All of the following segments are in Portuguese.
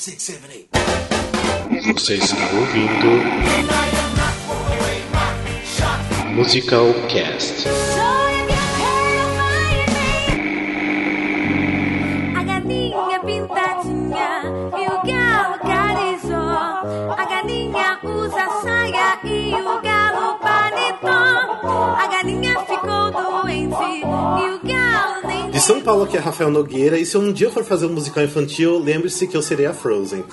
six, seven, eight. Você está ouvindo Musical Cast. De São Paulo, aqui é Rafael Nogueira, e se um dia eu for fazer um musical infantil, lembre-se que eu serei a Frozen.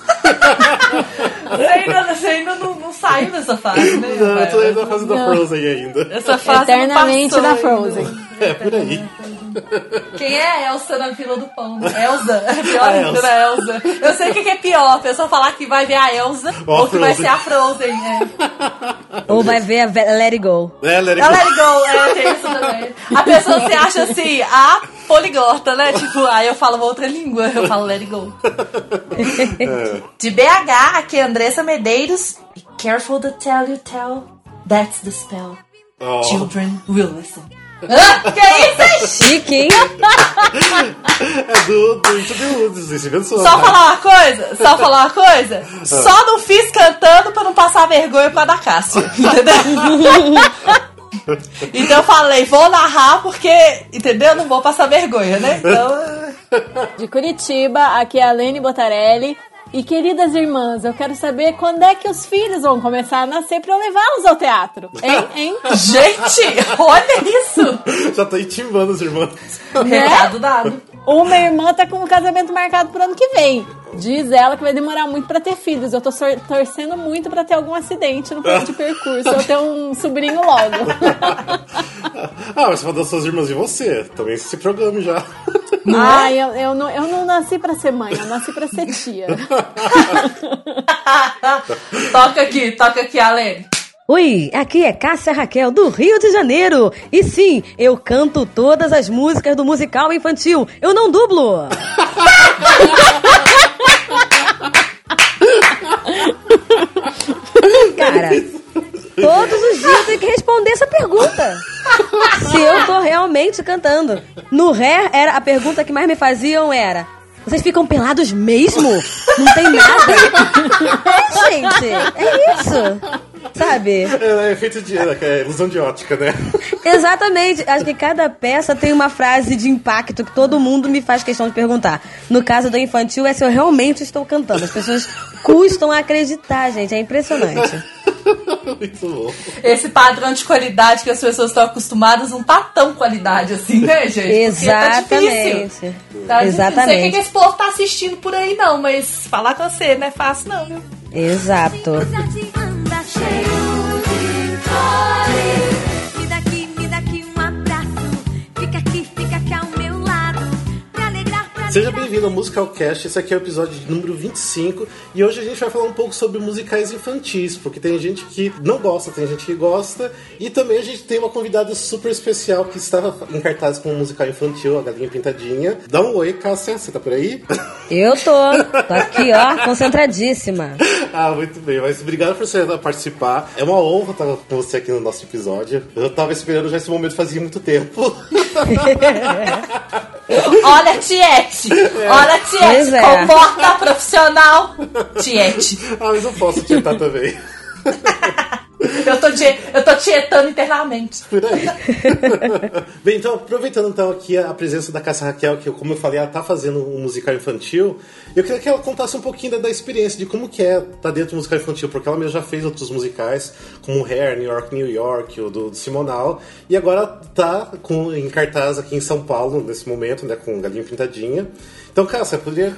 Você ainda, você ainda não, não saiu dessa fase, né? Não, eu tô ainda na fase da Frozen ainda. Essa fase Eternamente da Frozen. ainda. É, por aí. Quem é a Elsa na fila do pão? Elsa. É pior A ainda, Elsa. a Elsa. Eu sei o que é pior, a pessoa falar que vai ver a Elsa Ou a ou que vai ser a Frozen. É. Ou vai ver a Let It Go. É, let it A go. Let It Go, é, tem isso também. A pessoa se acha assim, a poliglota, né? Tipo, aí eu falo uma outra língua, eu falo Let It Go. De BH, aqui é Andressa Medeiros. Be careful to tell you tell. That's the spell. Oh. Children will listen. Ah, que isso, gente? Chique, hein? É do, do Into the Woods, você pensou. Só né? falar uma coisa? Só falar uma coisa? Só não fiz cantando pra não passar vergonha com a da Cássia. Entendeu? então eu falei, vou narrar porque, entendeu? Não vou passar vergonha, né? Então. De Curitiba, aqui é a Lene Botarelli. E queridas irmãs, eu quero saber quando é que os filhos vão começar a nascer pra eu levá-los ao teatro. Hein? Hein? Gente, olha isso! Já tô intimando os irmãos. Recado dado. Uma irmã tá com um casamento marcado pro ano que vem. Diz ela que vai demorar muito pra ter filhos. Eu tô torcendo muito pra ter algum acidente no plano de percurso. Eu ter um sobrinho logo. Ah, mas você falou das suas irmãs e você. Também se programe já. Ai, eu, eu, não, eu não nasci pra ser mãe, eu nasci pra ser tia. toca aqui, toca aqui, Alene. Oi, aqui é Cássia Raquel do Rio de Janeiro. E sim, eu canto todas as músicas do musical infantil. Eu não dublo. Cara, todos os dias eu tenho que responder essa pergunta. Se eu tô realmente cantando. No Ré, era a pergunta que mais me faziam era: vocês ficam pelados mesmo? Não tem nada? É, gente, é isso. Sabe? É, é feito de é, ilusão de ótica, né? Exatamente. Acho que cada peça tem uma frase de impacto que todo mundo me faz questão de perguntar. No caso do infantil, é se eu realmente estou cantando. As pessoas custam a acreditar, gente. É impressionante. Muito bom. Esse padrão de qualidade que as pessoas estão acostumadas não tá tão qualidade assim, né, gente? Porque Tá difícil. Exatamente. Tá. Não sei o que Exatamente. que esse povo tá assistindo por aí, não, mas falar com você não é fácil, não, viu? Exato. O Seja bem-vindo ao Musical Cast, esse aqui é o episódio número 25 e hoje a gente vai falar um pouco sobre musicais infantis, porque tem gente que não gosta, tem gente que gosta e também a gente tem uma convidada super especial que estava em cartaz com um musical infantil, a Galinha Pintadinha. Dá um oi, Cássia, você tá por aí? Eu tô. Tô aqui, ó, concentradíssima. ah, muito bem, mas obrigado por você participar. É uma honra estar com você aqui no nosso episódio. Eu tava esperando já esse momento fazia muito tempo. Olha, Tiete! Olha, Tiete! É. Comporta profissional! Tiete! ah, mas eu posso tentar também. Eu tô, tie- eu tô tietando internamente. Por aí. Bem, então, aproveitando então aqui a presença da Cássia Raquel, que como eu falei, ela tá fazendo um musical infantil, eu queria que ela contasse um pouquinho da, da experiência, de como que é estar dentro do musical infantil, porque ela mesmo já fez outros musicais, como Hair, New York, New York, o do, do Simonal, e agora tá com, em cartaz aqui em São Paulo, nesse momento, né, com Galinha Pintadinha. Então, Cássia, poderia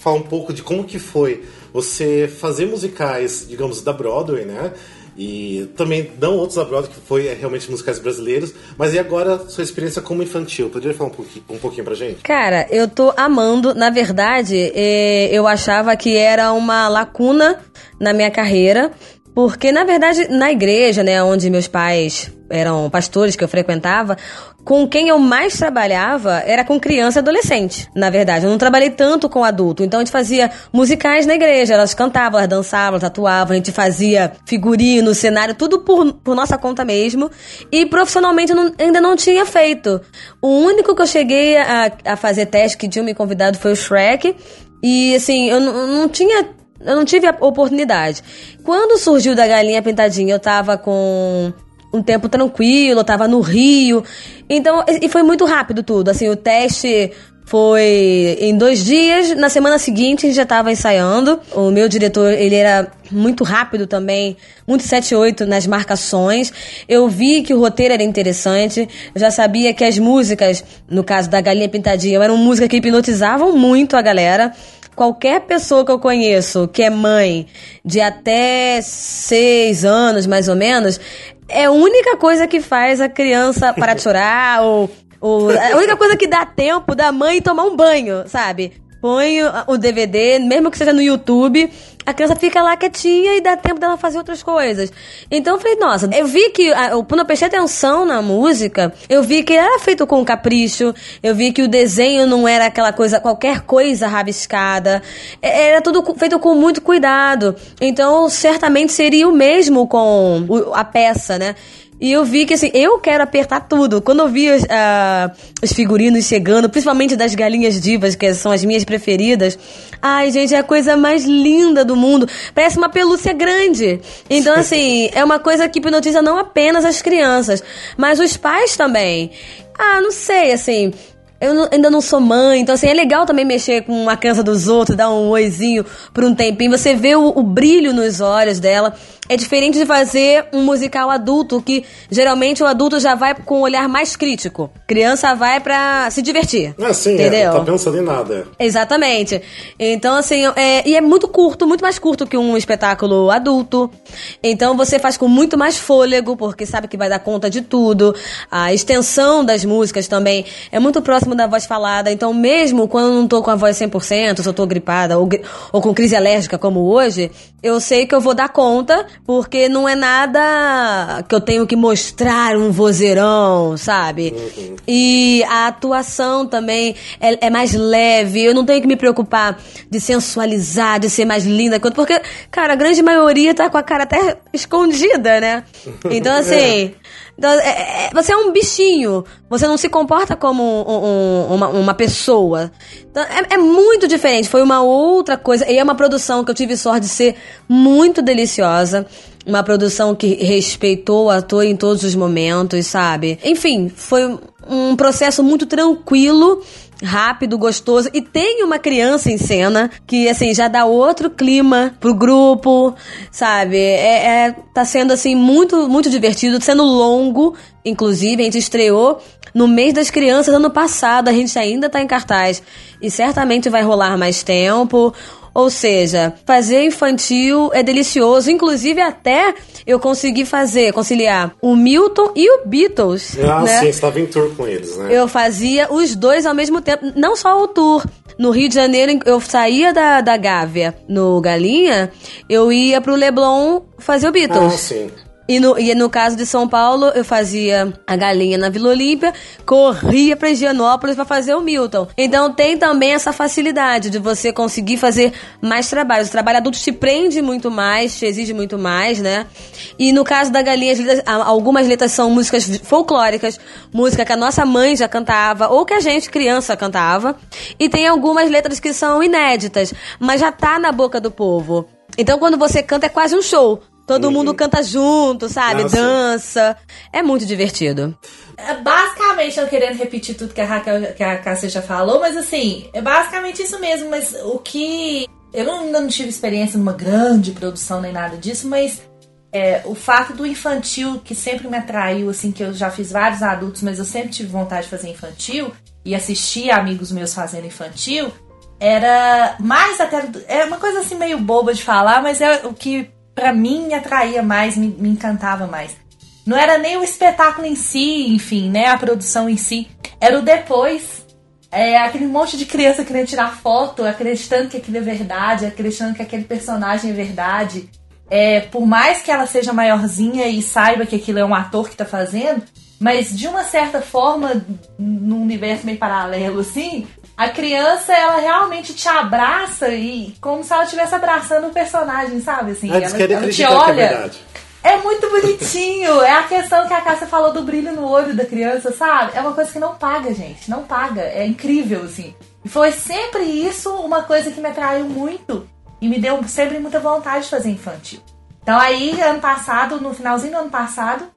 falar um pouco de como que foi você fazer musicais, digamos, da Broadway, né? E também não outros da Broadway, que foi realmente musicais brasileiros. Mas e agora sua experiência como infantil? Poderia falar um pouquinho, um pouquinho pra gente? Cara, eu tô amando. Na verdade, eh, eu achava que era uma lacuna na minha carreira. Porque, na verdade, na igreja, né, onde meus pais eram pastores que eu frequentava, com quem eu mais trabalhava era com criança e adolescente. Na verdade, eu não trabalhei tanto com adulto. Então a gente fazia musicais na igreja, elas cantavam, elas dançavam, elas atuavam, a gente fazia figurino, cenário, tudo por, por nossa conta mesmo. E profissionalmente eu não- ainda não tinha feito. O único que eu cheguei a, a fazer teste que tinha me convidado foi o Shrek. E assim, eu não, não tinha. Eu não tive a oportunidade. Quando surgiu da galinha pintadinha, eu tava com um tempo tranquilo, eu tava no Rio. Então, e foi muito rápido tudo. Assim, o teste foi em dois dias. Na semana seguinte, a gente já tava ensaiando. O meu diretor, ele era muito rápido também, muito 7-8 nas marcações. Eu vi que o roteiro era interessante. Eu já sabia que as músicas, no caso da Galinha Pintadinha, eram músicas que hipnotizavam muito a galera qualquer pessoa que eu conheço que é mãe de até seis anos, mais ou menos, é a única coisa que faz a criança parar de chorar ou, ou a única coisa que dá tempo da mãe tomar um banho, sabe? Põe o DVD, mesmo que seja no YouTube, a criança fica lá quietinha e dá tempo dela fazer outras coisas. Então eu falei, nossa, eu vi que, a, quando eu prestei atenção na música, eu vi que era feito com capricho, eu vi que o desenho não era aquela coisa, qualquer coisa rabiscada, é- era tudo feito com muito cuidado. Então certamente seria o mesmo com o- a peça, né? E eu vi que assim, eu quero apertar tudo. Quando eu vi os, ah, os figurinos chegando, principalmente das galinhas divas, que são as minhas preferidas, ai, gente, é a coisa mais linda do mundo. Parece uma pelúcia grande. Então, assim, é uma coisa que hipnotiza não apenas as crianças, mas os pais também. Ah, não sei, assim. Eu não- ainda não sou mãe, então assim, é legal também mexer com a criança dos outros, dar um oizinho por um tempinho. Você vê o, o brilho nos olhos dela. É diferente de fazer um musical adulto, que geralmente o adulto já vai com um olhar mais crítico. Criança vai pra se divertir. Ah, sim, é, entendeu? não tá pensando em nada. Exatamente. Então, assim, é, e é muito curto, muito mais curto que um espetáculo adulto. Então, você faz com muito mais fôlego, porque sabe que vai dar conta de tudo. A extensão das músicas também é muito próximo da voz falada. Então, mesmo quando eu não tô com a voz 100%, se eu tô gripada ou, ou com crise alérgica como hoje, eu sei que eu vou dar conta, porque não é nada que eu tenho que mostrar um vozeirão, sabe? E a atuação também é, é mais leve. Eu não tenho que me preocupar de sensualizar, de ser mais linda. Porque, cara, a grande maioria tá com a cara até escondida, né? Então, assim. É- é- você é um bichinho. Você não se comporta como um- um- uma, uma pessoa. Então, é, é muito diferente. Foi uma outra coisa. E é uma produção que eu tive sorte de ser muito deliciosa. Uma produção que respeitou o ator em todos os momentos, sabe? Enfim, foi um processo muito tranquilo, rápido, gostoso. E tem uma criança em cena que, assim, já dá outro clima pro grupo, sabe? É, é- tá sendo, assim, muito, muito divertido, sendo longo. Inclusive, a gente estreou no mês das crianças ano passado. A gente ainda tá em cartaz. E certamente vai rolar mais tempo. Ou seja, fazer infantil é delicioso. Inclusive, até eu consegui fazer, conciliar o Milton e o Beatles. Ah, né? sim, você tava em tour com eles, né? Eu fazia os dois ao mesmo tempo. Não só o tour. No Rio de Janeiro, eu saía da, da Gávea no Galinha, eu ia pro Leblon fazer o Ah, Beatles. sim. E no, e no caso de São Paulo, eu fazia a galinha na Vila Olímpia, corria pra Higienópolis pra fazer o Milton. Então tem também essa facilidade de você conseguir fazer mais trabalhos. O trabalho adulto te prende muito mais, te exige muito mais, né? E no caso da galinha, as letras- algumas letras são músicas folclóricas, música que a nossa mãe já cantava, ou que a gente, criança, cantava. E tem algumas letras que são inéditas, mas já tá na boca do povo. Então quando você canta é quase um show. Todo mundo canta junto, sabe? Sim. Dança. É muito divertido. É basicamente, não querendo repetir tudo que a Raquel, que a Cássia já falou, mas assim, é basicamente isso mesmo. Mas o que. Eu não- ainda não tive experiência numa grande produção nem nada disso, mas é, o fato do infantil que sempre me atraiu, assim, que eu já fiz vários adultos, mas eu sempre tive vontade de fazer infantil e assistir amigos meus fazendo infantil, era mais até. É uma coisa assim meio boba de falar, mas é o que pra mim me atraía mais, me, me encantava mais. Não era nem o espetáculo em si, enfim, né? A produção em si. Era o depois. É aquele monte de criança querendo tirar foto, acreditando que aquilo é verdade, acreditando que aquele personagem é verdade. É, por mais que ela seja maiorzinha e saiba que aquilo é um ator que tá fazendo, mas de uma certa forma, num universo meio paralelo assim, a criança ela realmente te abraça e como se ela estivesse abraçando o personagem, sabe? Assim, ela, ela te é olha. verdade. É muito bonitinho. É a questão que a Cássia falou do brilho no olho da criança, sabe? É uma coisa que não paga, gente. Não paga. É incrível, assim. E foi sempre isso uma coisa que me atraiu muito e me deu sempre muita vontade de fazer infantil. Então aí, ano passado, no finalzinho do ano passado,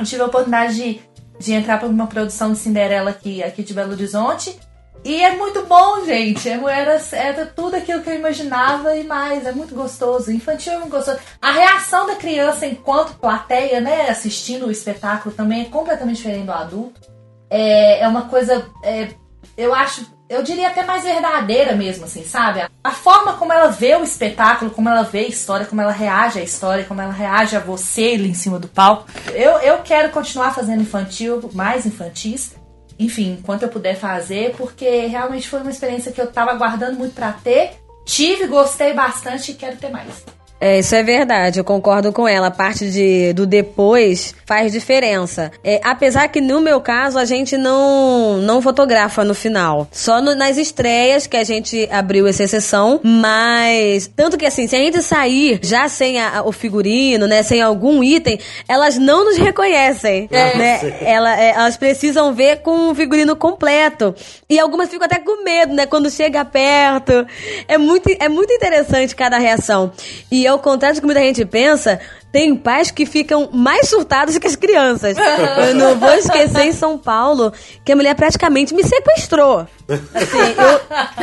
eu tive a oportunidade de, de entrar para uma produção de Cinderela aqui, aqui de Belo Horizonte. E é muito bom, gente. É- Era, era tudo aquilo que eu imaginava e mais. É muito gostoso. Infantil é muito gostoso. A reação da criança enquanto plateia, né, assistindo o espetáculo também é completamente diferente do adulto. É, é uma coisa, é, eu acho, eu diria até mais verdadeira mesmo, assim, sabe? A forma como ela vê o espetáculo, como ela vê a história, como ela reage à história, como ela reage a você ali em cima do palco. Eu, eu quero continuar fazendo infantil, mais infantis enfim, enquanto eu puder fazer, porque realmente foi uma experiência que eu tava aguardando muito pra ter. Tive, gostei bastante e quero ter mais. É, isso é verdade, eu concordo com ela. A parte de, do depois faz diferença. É, apesar que no meu caso a gente não, não fotografa no final. Só no- nas estreias que a gente abriu essa exceção. Mas, tanto que assim, se a gente sair já sem a- o figurino, né, sem algum item, elas não nos reconhecem. né? Ela- é, elas precisam ver com o figurino completo. E algumas ficam até com medo, né, quando chega perto. É muito, é muito interessante cada reação. E ao contrário do que muita gente pensa, tem pais que ficam mais surtados que as crianças. Eu não vou esquecer em São Paulo que a mulher praticamente me sequestrou. Assim,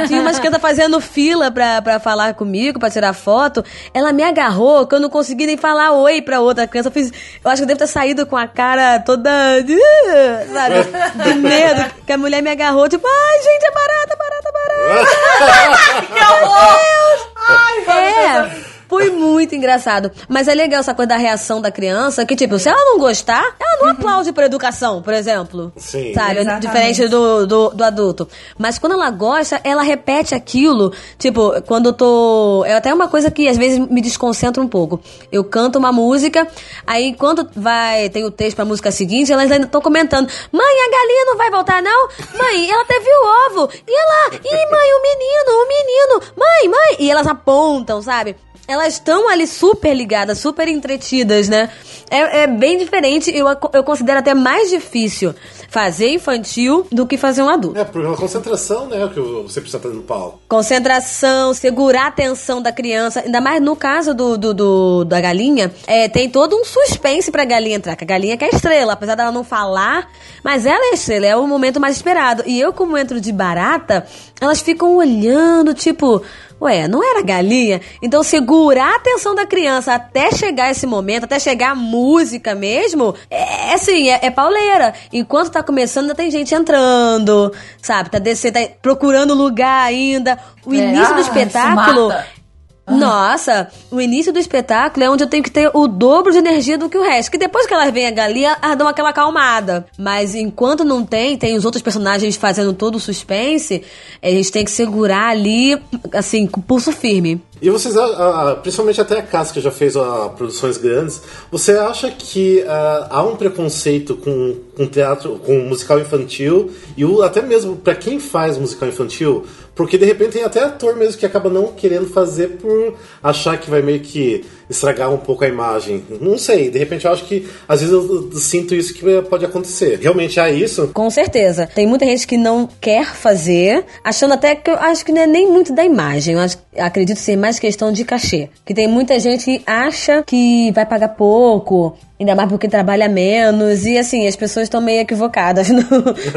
eu tinha umas crianças fazendo fila pra, pra falar comigo, pra tirar foto. Ela me agarrou que eu não consegui nem falar oi pra outra criança. Eu, fiz, eu acho que eu devo ter saído com a cara toda. de- Sabe? De medo. Que a mulher me agarrou, tipo, ai, gente, é barata, barata, barata. Que horror! É. Foi muito engraçado. Mas é legal essa coisa da reação da criança, que, tipo, se ela não gostar, ela não aplaude por educação, por exemplo. Sim. Sabe? Exatamente. Diferente do, do, do adulto. Mas quando ela gosta, ela repete aquilo. Tipo, quando eu tô. É até uma coisa que às vezes me desconcentra um pouco. Eu canto uma música, aí quando vai. Tem o texto pra música seguinte, elas ainda estão comentando: Mãe, a galinha não vai voltar, não? Mãe, ela teve o ovo. E ela. Ih, mãe, o menino, o menino. Mãe, mãe. E elas apontam, sabe? Elas estão ali super ligadas, super entretidas, né? É, é bem diferente. Eu, eu considero até mais difícil fazer infantil do que fazer um adulto. É, por uma concentração, né? Que você precisa estar no palco. Concentração, segurar a atenção da criança. Ainda mais no caso do, do, do- da galinha, é, tem todo um suspense pra galinha entrar. Que a galinha que é a estrela, apesar dela não falar, mas ela é estrela, é o momento mais esperado. E eu, como entro de barata, elas ficam olhando, tipo. Ué, não era galinha? Então segurar a atenção da criança até chegar esse momento, até chegar a música mesmo, é é assim, é, é pauleira. Enquanto tá começando, ainda tem gente entrando, sabe? Tá descendo, tá procurando lugar ainda. O É, início do ah, espetáculo. Mata. Nossa, o início do espetáculo é onde eu tenho que ter o dobro de energia do que o resto. Que depois que elas vêm a galinha, elas dão aquela acalmada. Mas enquanto não tem, tem os outros personagens fazendo todo o suspense, a gente tem que segurar ali, assim, com o pulso firme. E vocês, ah, ah, principalmente até a Casa que já fez ah, produções grandes, você acha que ah, há um preconceito com, com teatro, com musical infantil e o, até mesmo pra quem faz musical infantil? Porque de repente tem até ator mesmo que acaba não querendo fazer por achar que vai meio que estragar um pouco a imagem. Não sei, de repente eu acho que às vezes eu, sinto isso que pode acontecer. Realmente há isso? Com certeza. Tem muita gente que não quer fazer, achando até que eu acho que não é nem muito da imagem. Eu acho, acredito ser mais questão de cachê. Que tem muita gente que acha que vai pagar pouco, ainda mais porque trabalha menos. E assim, as pessoas estão meio equivocadas no,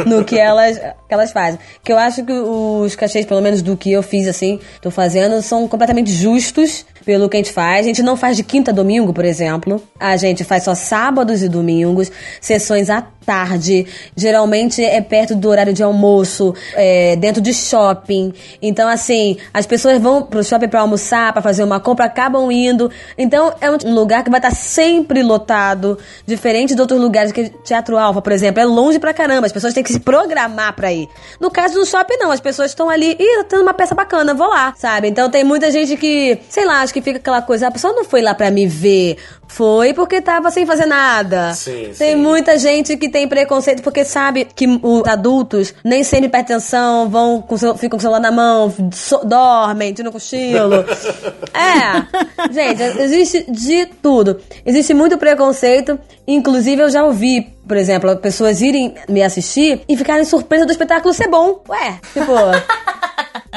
no que, elas, que elas fazem. Que eu acho que os cachês, pelo menos do que eu fiz, assim, tô fazendo, são completamente justos pelo que a gente faz. A gente não faz de quinta a domingo, por exemplo. A gente faz só sábados e domingos, sessões à tarde. Geralmente é perto do horário de almoço, é, dentro de shopping. Então, assim, as pessoas vão pro shopping pra almoçar, pra fazer uma compra, acabam indo. Então, é um lugar que vai estar sempre lotado, diferente de outros lugares que Teatro Alfa, por exemplo, é longe pra caramba. As pessoas têm que se programar pra ir. No caso do shopping, não. As pessoas estão ali, ih, tá tendo uma peça bacana, vou lá, sabe? Então, tem muita gente que, sei lá, acho que fica aquela coisa, a pessoa não foi lá pra me ver, foi porque tava sem fazer nada. Sim, tem sim. muita gente que tem preconceito porque sabe que os adultos nem sempre prestam atenção, vão com seu, ficam com o celular na mão, so- dormem, tiram cochilo. é, gente, existe de tudo. Existe muito preconceito, inclusive eu já ouvi por exemplo, pessoas irem me assistir e ficarem surpresas do espetáculo ser bom. Ué, tipo.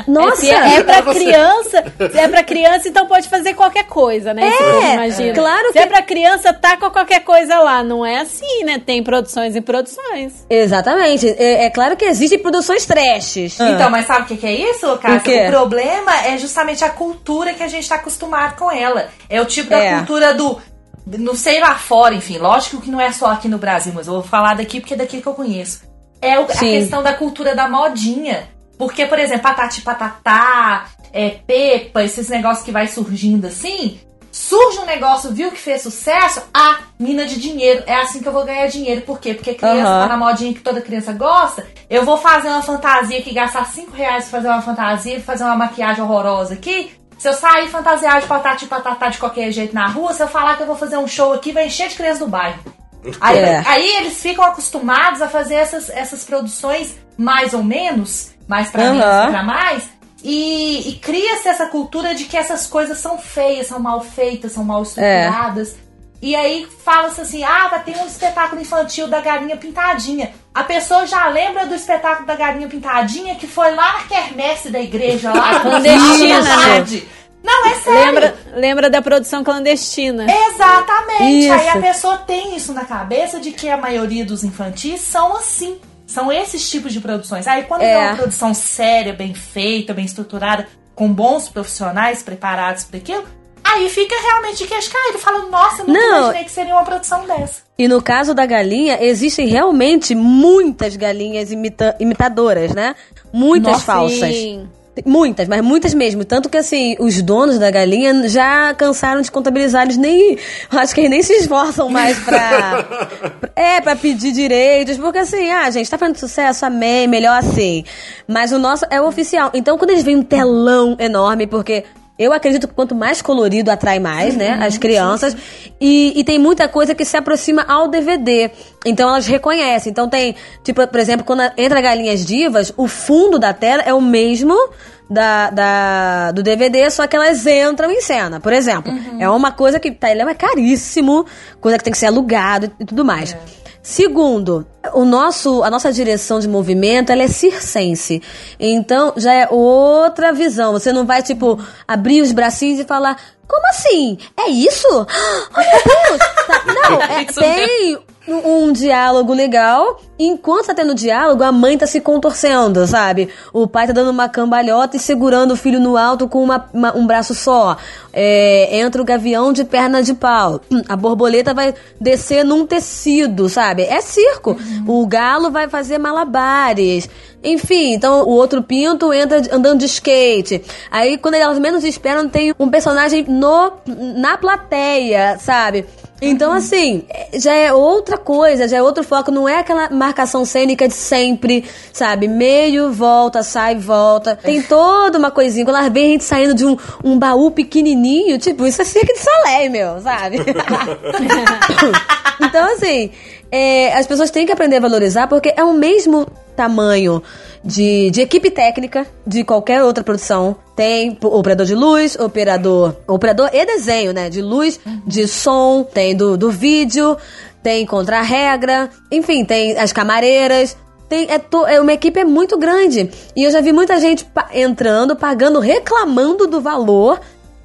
Nossa! Se é, é pra Você- criança, se é pra criança, então pode fazer qualquer coisa, né? É, imagina. claro Se que- é pra criança, taca qualquer coisa lá. Não é assim, né? Tem produções e produções. Exatamente. É, é claro que existem produções trashes. Então, mas sabe o que, que é isso, Cássia? O? O problema é justamente a cultura que a gente tá acostumado com ela. É o tipo da É. cultura do. Não sei lá fora, enfim. Lógico que não é só aqui no Brasil, mas eu vou falar daqui porque é daqui que eu conheço. É o- a questão da cultura da modinha. Porque, por exemplo, patati patatá, é, pepa, esses negócios que vai surgindo assim. Surge um negócio, viu que fez sucesso? Ah, mina de dinheiro. É assim que eu vou ganhar dinheiro. Por quê? Porque criança Aham. tá na modinha que toda criança gosta. Eu vou fazer uma fantasia que gastar 5 reais pra fazer uma fantasia, fazer uma maquiagem horrorosa aqui. Se eu sair fantasiado de patati patatá de qualquer jeito na rua, se eu falar que eu vou fazer um show aqui, vai encher de criança do bairro. Aí, É. aí eles ficam acostumados a fazer essas, essas produções mais ou menos, mais pra Aham. menos pra mais. E, e cria-se essa cultura de que essas coisas são feias, são mal feitas, são mal estruturadas. E aí fala-se assim: ah, vai ter um espetáculo infantil da galinha pintadinha. A pessoa já lembra do espetáculo da galinha pintadinha que foi lá na quermesse da igreja, lá no Clandestina, tarde. Não, é sério. Lembra, lembra da produção clandestina. Exatamente. Aí Isso. a pessoa tem isso na cabeça de que a maioria dos infantis são assim. São esses tipos de produções. Aí quando É. é uma produção séria, bem feita, bem estruturada, com bons profissionais preparados para aquilo, aí fica realmente de queixo caído. Fala, nossa, eu nunca Não. imaginei que seria uma produção dessa. E no caso da galinha, existem realmente muitas galinhas imita- imitadoras, né? Muitas Nossa, falsas. Sim. Muitas, mas muitas mesmo. Tanto que, assim, os donos da galinha já cansaram de contabilizar. Eles nem. Acho que eles nem se esforçam mais pra. é, pra pedir direitos. Porque, assim, ah, gente, tá fazendo sucesso, amém, melhor assim. Mas o nosso é o oficial. Então, quando eles veem um telão enorme, porque. Eu acredito que quanto mais colorido atrai mais, né? As crianças. E, e tem muita coisa que se aproxima ao DVD. Então elas reconhecem. Então tem, tipo, por exemplo, quando entra Galinhas Divas, o fundo da tela é o mesmo da, da- do DVD, só que elas entram em cena, por exemplo. É uma coisa que tá, ele é caríssimo, coisa que tem que ser alugado e tudo mais. Segundo, o nosso, a nossa direção de movimento ela é circense. Então já é outra visão. Você não vai, tipo, abrir os bracinhos e falar. Como assim? É isso? Oh, meu Deus! Tá- não, é- tem um, diálogo legal. Enquanto tá tendo diálogo, a mãe tá se contorcendo, sabe? O pai tá dando uma cambalhota e segurando o filho no alto com uma- uma- um braço só. É, entra o gavião de perna de pau. A borboleta vai descer num tecido, sabe? É circo. O galo vai fazer malabares. Enfim, então o outro pinto entra andando de skate. Aí, quando elas menos esperam, tem um personagem no, na plateia, sabe? Então, assim, é- já é outra coisa, já é outro foco, não é aquela marcação cênica de sempre, sabe? Meio, volta, sai, volta. Tem toda uma coisinha. Quando elas veem a gente saindo de um, um baú pequenininho, tipo, isso é circo de Soleil, meu, sabe? então, assim, é, as pessoas têm que aprender a valorizar porque é o mesmo tamanho de, de equipe técnica de qualquer outra produção. Tem operador de luz, operador. Operador e desenho, né? De luz, de som, tem do, do vídeo, tem contra-regra, enfim, tem as camareiras. Tem, é, to- é uma equipe é muito grande. E eu já vi muita gente pa- entrando, pagando, reclamando do valor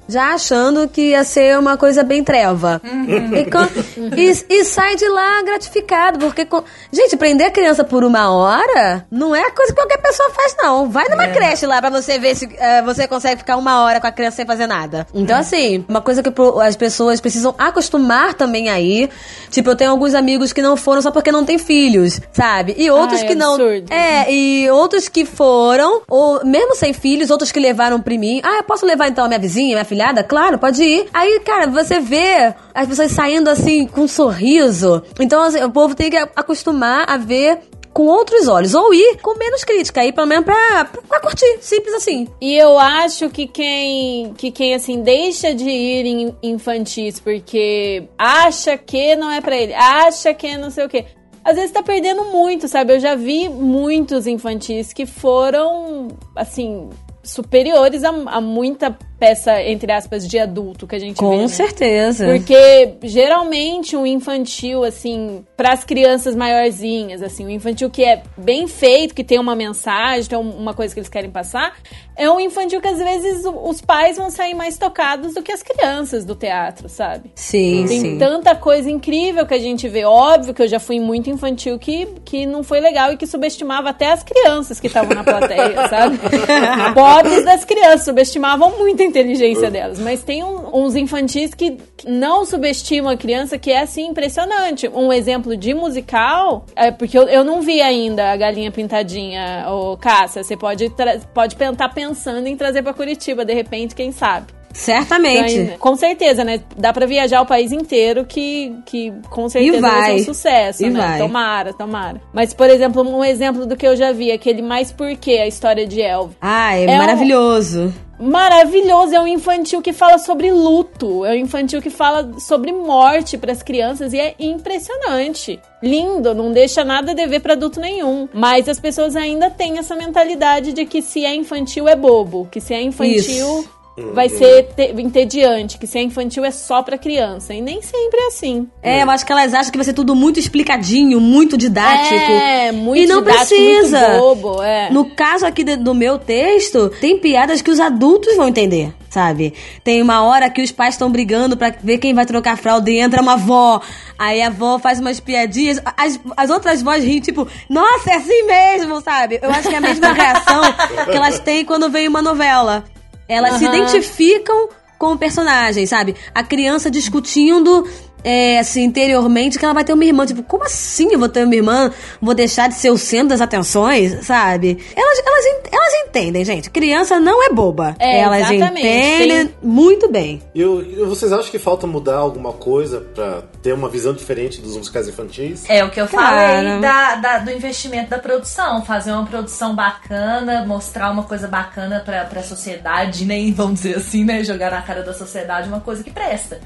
já achando que ia ser uma coisa bem treva. E, com- e- e sai de lá gratificado, porque... com- gente, prender a criança por uma hora não é coisa que qualquer pessoa faz, não. Vai numa creche lá pra você ver se eh, você consegue ficar uma hora com a criança sem fazer nada. Então, assim, uma coisa que as pessoas precisam acostumar também aí. Tipo, eu tenho alguns amigos que não foram só porque não têm filhos, sabe? E outros Ai, que não... absurdo. É, e outros que foram, ou mesmo sem filhos, outros que levaram pra mim. Ah, eu posso levar então a minha vizinha, minha Claro, pode ir. Aí, cara, você vê as pessoas saindo assim com um sorriso. Então, assim, o povo tem que acostumar a ver com outros olhos. Ou ir com menos crítica, aí pelo menos pra, pra curtir. Simples assim. E eu acho que quem, que quem assim, deixa de ir em infantis porque acha que não é pra ele, acha que não sei o quê. Às vezes tá perdendo muito, sabe? Eu já vi muitos infantis que foram, assim, superiores a, a muita peça, entre aspas, de adulto que a gente vê. Com né? certeza. Porque geralmente um infantil, assim, para as crianças maiorzinhas, assim, um infantil que é bem feito, que tem uma mensagem, tem uma coisa que eles querem passar, é um infantil que às vezes o- os pais vão sair mais tocados do que as crianças do teatro, sabe? Sim, Tem sim. tanta coisa incrível que a gente vê. Óbvio que eu já fui muito infantil que, que não foi legal e que subestimava até as crianças que estavam na plateia, sabe? Pobres das crianças, subestimavam muito a inteligência delas. Mas tem um- uns infantis que não subestimam a criança, que é assim impressionante. Um exemplo de musical, é porque eu, eu não vi ainda a Galinha Pintadinha, ô Cássia. Você pode, pode estar pensando em trazer pra Curitiba, de repente, quem sabe. Certamente. Então, com certeza, né? Dá pra viajar o país inteiro que, que com certeza vai. ser um sucesso, E né? vai. Tomara, tomara. Mas, por exemplo, um exemplo do que eu já vi, aquele Mais Porquê, a história de Elvis. Ah, é, É um- maravilhoso. Maravilhoso, é um infantil que fala sobre luto, é um infantil que fala sobre morte pras crianças e é impressionante. Lindo, não deixa nada a dever pra adulto nenhum. Mas as pessoas ainda têm essa mentalidade de que se é infantil é bobo, que se é infantil Isso. Vai ser te- entediante, que se é infantil é só pra criança. E nem sempre é assim. É, eu acho que elas acham que vai ser tudo muito explicadinho, muito didático. É, muito e não didático, precisa. bobo, é. No caso aqui de- do meu texto, tem piadas que os adultos vão entender, sabe? Tem uma hora que os pais estão brigando pra ver quem vai trocar a fralda e entra uma avó. Aí a avó faz umas piadinhas, as, as outras vozes riem, tipo, nossa, é assim mesmo, sabe? Eu acho que é a mesma reação que elas têm quando vem uma novela. Elas se Aham. identificam com o personagem, sabe? A criança discutindo. É, assim, interiormente, que ela vai ter uma irmã. Tipo, como assim eu vou ter uma irmã? Vou deixar de ser o centro das atenções, sabe? Elas, elas, elas entendem, gente. Criança não é boba. É, elas exatamente. entendem Tem- muito bem. E eu- vocês acham que falta mudar alguma coisa pra ter uma visão diferente dos musicais infantis? É o que eu Cara. falei da, da- do investimento da produção. Fazer uma produção bacana, mostrar uma coisa bacana pra, pra sociedade, nem vamos dizer assim, né? Jogar na cara da sociedade uma coisa que presta.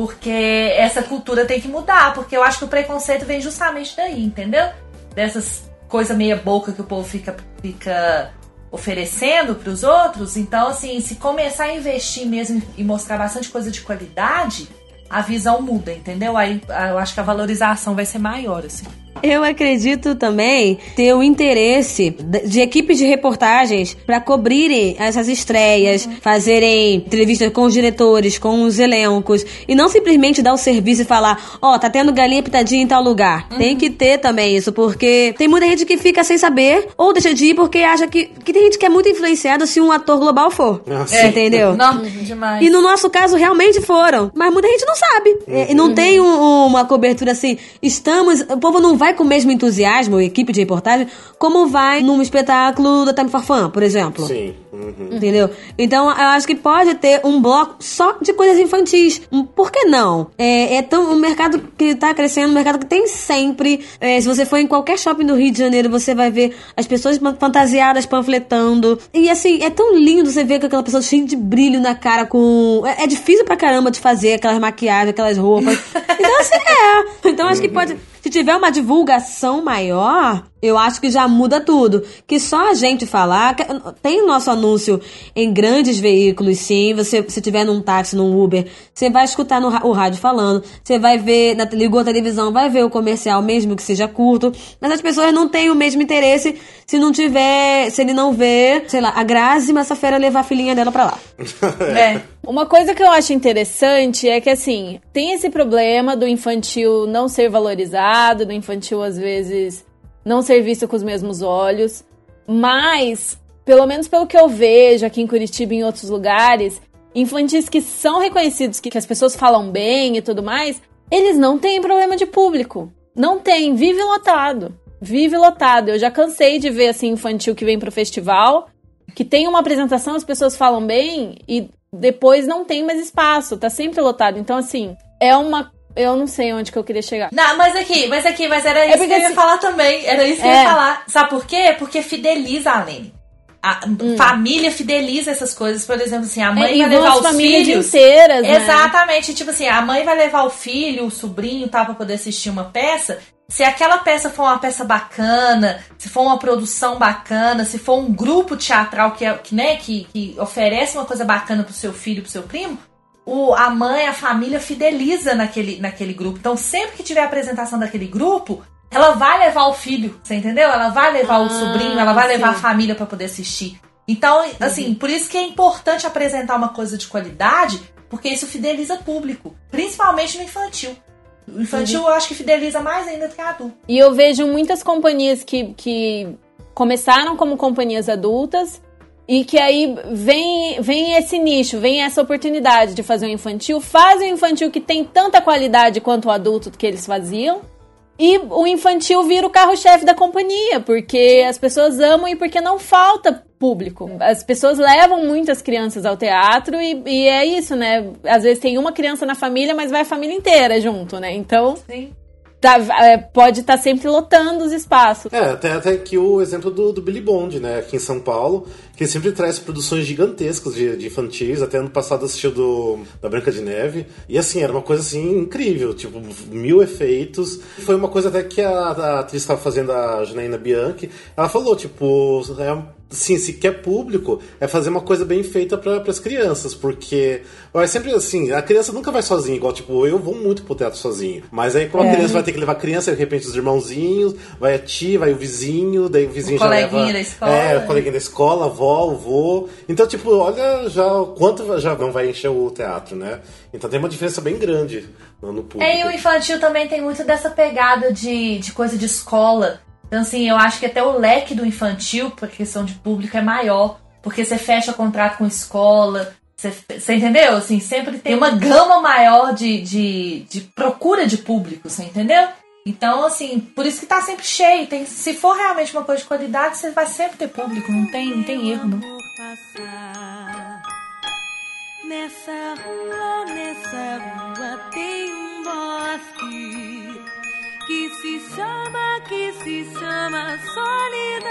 Porque essa cultura tem que mudar, porque eu acho que o preconceito vem justamente daí, entendeu? Dessas coisas meia boca que o povo fica, fica oferecendo pros outros. Então, assim, se começar a investir mesmo e mostrar bastante coisa de qualidade, a visão muda, entendeu? Aí eu acho que a valorização vai ser maior, assim. Eu acredito também ter o interesse de equipes de reportagens pra cobrirem essas estreias, fazerem entrevistas com os diretores, com os elencos, e não simplesmente dar o serviço e falar, ó, tá tendo galinha pitadinha em tal lugar. Tem que ter também isso, porque tem muita gente que fica sem saber ou deixa de ir porque acha que. que tem gente que é muito influenciada se um ator global for. Ah, sim. Entendeu? Não, demais. E no nosso caso, realmente foram. Mas muita gente não sabe. É, E não tem um- uma cobertura assim. Estamos. O povo não vai com o mesmo entusiasmo, a equipe de reportagem, como vai num espetáculo da Time for Fun, por exemplo. Sim. Uhum. Entendeu? Então, eu acho que pode ter um bloco só de coisas infantis. Por que não? É, é tão um mercado que tá crescendo, um mercado que tem sempre. é, se você for em qualquer shopping do Rio de Janeiro, você vai ver as pessoas fantasiadas panfletando. E assim, é tão lindo você ver com aquela pessoa cheia de brilho na cara, com. É, é difícil pra caramba de fazer aquelas maquiagens, aquelas roupas. Então, assim, é. Então, acho que pode. Se tiver uma divulgação maior, eu acho que já muda tudo. Que só a gente falar. Tem o nosso anúncio em grandes veículos, sim. Você, se tiver num táxi, num Uber, você vai escutar no, o rádio falando. Você vai ver, na, ligou a televisão, vai ver o comercial, mesmo que seja curto. Mas as pessoas não têm o mesmo interesse se não tiver. Se ele não vê, sei lá, a Grazi Massafera levar a filhinha dela pra lá. É. Uma coisa que eu acho interessante é que, assim, tem esse problema do infantil não ser valorizado, do infantil, às vezes, não ser visto com os mesmos olhos. Mas, pelo menos pelo que eu vejo aqui em Curitiba e em outros lugares, infantis que são reconhecidos, que, que as pessoas falam bem e tudo mais, eles não têm problema de público. Não tem, vive lotado. Vive lotado. Eu já cansei de ver, assim, infantil que vem pro festival, que tem uma apresentação, as pessoas falam bem e depois não tem mais espaço, tá sempre lotado. Então, assim, é uma. Eu não sei onde que eu queria chegar. Não, mas aqui, mas aqui, mas era isso porque que eu ia assim- falar também. Era isso que eu É. ia falar. Sabe por quê? Porque fideliza a Lene. A família fideliza essas coisas. Por exemplo, assim, a mãe Hum. É, vai levar as os filhos. inteiras, né? Exatamente. Tipo assim, a mãe vai levar o filho, o sobrinho e tal, pra poder assistir uma peça. Se aquela peça for uma peça bacana, se for uma produção bacana, se for um grupo teatral que, é, que, né, que, que oferece uma coisa bacana pro seu filho, pro seu primo, o, a mãe, a família fideliza naquele, naquele grupo. Então, sempre que tiver apresentação daquele grupo, ela vai levar o filho, você entendeu? Ela vai levar o Ah, sobrinho, ela vai levar a sim. família pra poder assistir. Então, assim, por isso que é importante apresentar uma coisa de qualidade, porque isso fideliza público, principalmente no infantil. O infantil eu acho que fideliza mais ainda do que adulto. E eu vejo muitas companhias que, que começaram como companhias adultas e que aí vem, vem esse nicho, vem essa oportunidade de fazer um infantil, fazem um infantil que tem tanta qualidade quanto o adulto que eles faziam. E o infantil vira o carro-chefe da companhia, porque as pessoas amam e porque não falta público. As pessoas levam muitas crianças ao teatro e, e é isso, né? Às vezes tem uma criança na família, mas vai a família inteira junto, né? Então Sim. tá- é, pode estar sempre lotando os espaços. É, até, até aqui o exemplo do, do Billy Bond, né? Aqui em São Paulo, que sempre traz produções gigantescas de, de infantis. Até ano passado assistiu do, da Branca de Neve. E assim, era uma coisa assim incrível, tipo, mil efeitos. Foi uma coisa até que a, a atriz estava fazendo, a Janaína Bianchi, ela falou, tipo, é, Sim, se quer público, é fazer uma coisa bem feita para as crianças, porque é sempre assim, a criança nunca vai sozinha, igual tipo, eu vou muito pro teatro sozinho. Mas aí como a criança vai ter que levar a criança, de repente os irmãozinhos, vai a tia, vai o vizinho, daí o vizinho O já coleguinha leva. da escola. É, o coleguinha da escola, a avó, o vô. Então, tipo, olha já quanto já não vai encher o teatro, né? Então tem uma diferença bem grande no, no público. É, e o infantil também tem muito dessa pegada de, de coisa de escola. Então, assim, eu acho que até o leque do infantil, por questão de público, é maior. Porque você fecha contrato com escola. Você, você entendeu? Assim, sempre tem uma gama maior de, de, de procura de público, você entendeu? Então, assim, por isso que tá sempre cheio. Tem, se for realmente uma coisa de qualidade, você vai sempre ter público. Não tem, não tem erro, não. Nessa rua, nessa rua tem um bosque que se chama, que se chama solidão.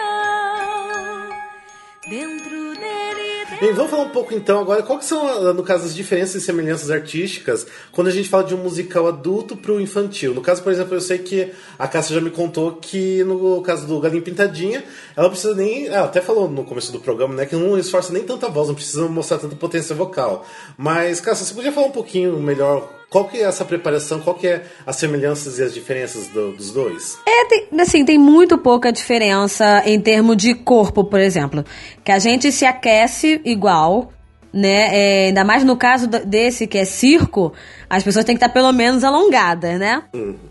Dentro dele, Bem, vamos falar um pouco então agora, qual que são, no caso, as diferenças e semelhanças artísticas quando a gente fala de um musical adulto pro infantil? No caso, por exemplo, eu sei que a Cássia já me contou que no caso do Galinho Pintadinha, ela precisa nem. Ela até falou no começo do programa, né, que não esforça nem tanta voz, não precisa mostrar tanta potência vocal. Mas, Cássia, você podia falar um pouquinho melhor qual que é essa preparação, qual que é as semelhanças e as diferenças do- dos dois? É, tem, assim, tem muito pouca diferença em termos de corpo, por exemplo. Que a gente se aquece igual, né? É, ainda mais no caso desse que é circo, as pessoas têm que estar pelo menos alongadas, né?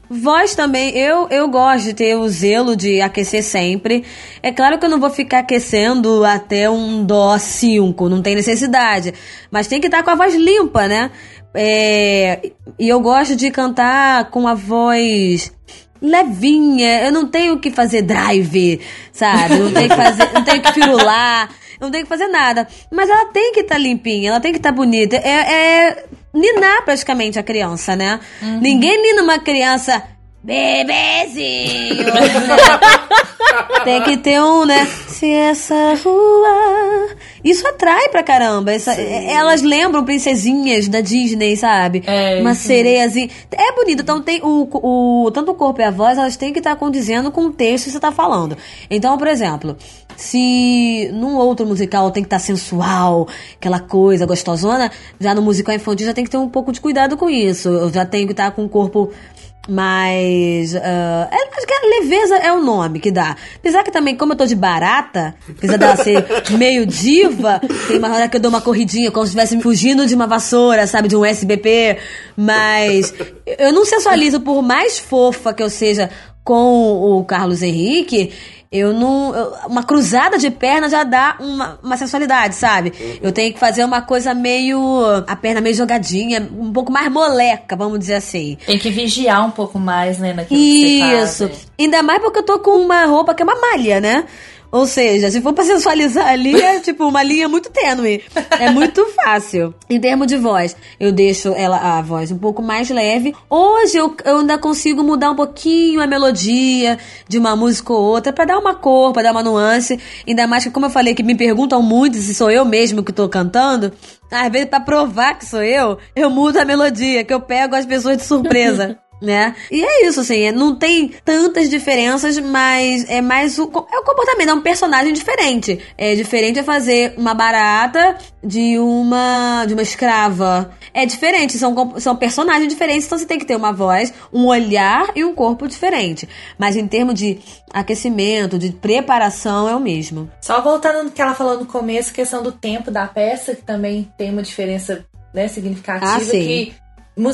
Voz também, eu, eu gosto de ter o zelo de aquecer sempre. É claro que eu não vou ficar aquecendo até um dó 5, não tem necessidade. Mas tem que estar com a voz limpa, né? É, e eu gosto de cantar com a voz levinha. Eu não tenho que fazer drive, sabe? Não tenho que fazer, não tenho que firular, não tenho que fazer nada. Mas ela tem que estar limpinha, ela tem que estar bonita. É, é ninar praticamente a criança, né? Ninguém nina uma criança bebezinho. tem que ter um, né? Se essa rua. Isso atrai pra caramba. Essa- elas lembram princesinhas da Disney, sabe? É, Uma sereiazinha. É bonito. Então tem o, o tanto o corpo e a voz, elas têm que estar condizendo com o texto que você tá falando. Então, por exemplo, se num outro musical tem que estar sensual, aquela coisa gostosona, já no musical infantil já tem que ter um pouco de cuidado com isso. Eu já tenho que estar com o corpo mais. ah, é, acho que a leveza é o nome que dá. Apesar que também, como eu tô de barata, apesar dela ser meio diva, tem uma hora que eu dou uma corridinha, como se estivesse fugindo de uma vassoura, sabe, de um SBP. Mas eu não sensualizo, por mais fofa que eu seja com o Carlos Henrique. Eu não. eu- uma cruzada de perna já dá uma, uma sensualidade, sabe? Eu tenho que fazer uma coisa meio. a perna meio jogadinha, um pouco mais moleca, vamos dizer assim. Tem que vigiar um pouco mais, né, naquilo que você faz. Isso. né? Ainda mais porque eu tô com uma roupa que é uma malha, né? Ou seja, se for pra sensualizar ali, é tipo uma linha muito tênue. É muito fácil. Em termos de voz, eu deixo ela a voz um pouco mais leve. Hoje eu, eu ainda consigo mudar um pouquinho a melodia de uma música ou outra pra dar uma cor, pra dar uma nuance. Ainda mais que, como eu falei, que me perguntam muito se sou eu mesmo que tô cantando. Às vezes, pra provar que sou eu, eu mudo a melodia, que eu pego as pessoas de surpresa. né? E é isso, assim, é- não tem tantas diferenças, mas é mais o, é o comportamento, é um personagem diferente. É diferente é fazer uma barata de uma de uma escrava. É diferente, são, são personagens diferentes, então você tem que ter uma voz, um olhar e um corpo diferente. Mas em termos de aquecimento, de preparação, é o mesmo. Só voltando no que ela falou no começo, questão do tempo da peça, que também tem uma diferença né, significativa. Ah, que,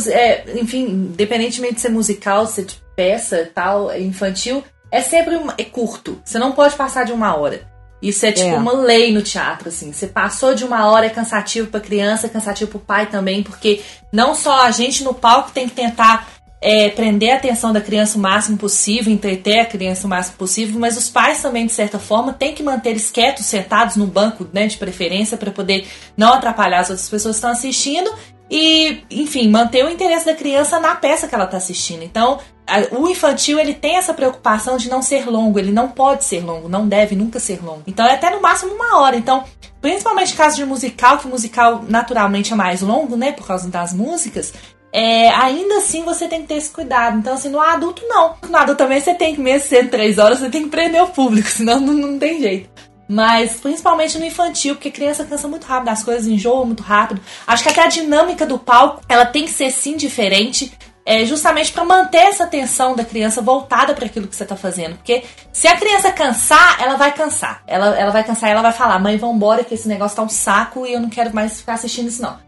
é, enfim, independentemente de ser musical, ser de peça tal, infantil, é sempre uma- é curto. Você não pode passar de uma hora. Isso é tipo É. uma lei no teatro, assim. Você passou de uma hora é cansativo pra criança, é cansativo pro pai também, porque não só a gente no palco tem que tentar é, prender a atenção da criança o máximo possível, entreter a criança o máximo possível, mas os pais também, de certa forma, têm que manter eles quietos, sentados no banco, né, de preferência, para poder não atrapalhar as outras pessoas que estão assistindo e, enfim, manter o interesse da criança na peça que ela está assistindo. Então, a- o infantil, ele tem essa preocupação de não ser longo, ele não pode ser longo, não deve nunca ser longo. Então, é até no máximo uma hora. Então, principalmente caso de musical, que musical naturalmente é mais longo, né, por causa das músicas, é, ainda assim você tem que ter esse cuidado. Então, assim, no adulto não. No adulto também você tem que, mesmo sendo três horas, você tem que prender o público, senão não, não tem jeito. Mas principalmente no infantil, porque criança cansa muito rápido, as coisas enjoam muito rápido. Acho que até a dinâmica do palco, ela tem que ser sim diferente. É justamente para manter essa atenção da criança voltada para aquilo que você tá fazendo. Porque se a criança cansar, ela vai cansar. Ela, ela vai cansar e ela vai falar: mãe, vambora, que esse negócio tá um saco e eu não quero mais ficar assistindo isso, não.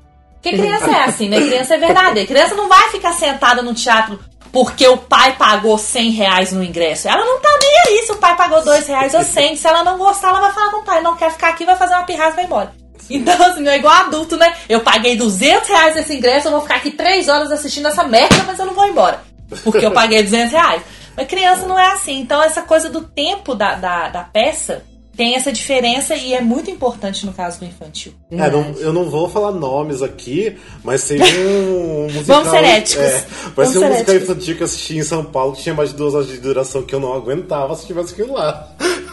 Porque criança é assim, né? Criança é verdade. Criança não vai ficar sentada no teatro porque o pai pagou 100 reais no ingresso. Ela não tá nem aí se o pai pagou 2 reais ou 100. Se ela não gostar, ela vai falar com o pai: não quer ficar aqui, vai fazer uma pirraça e vai embora. Então, assim, não é igual adulto, né? Eu paguei 200 reais nesse ingresso, eu vou ficar aqui 3 horas assistindo essa merda, mas eu não vou embora. Porque eu paguei 200 reais. Mas criança não é assim. Então, essa coisa do tempo da, da, da peça tem essa diferença e é muito importante no caso do infantil. É, não- eu não vou falar nomes aqui, mas teve um musical. Vamos ser éticos. É, mas teve um ser musical éticos. infantil que eu assisti em São Paulo que tinha mais de duas horas de duração que eu não aguentava se tivesse aquilo lá.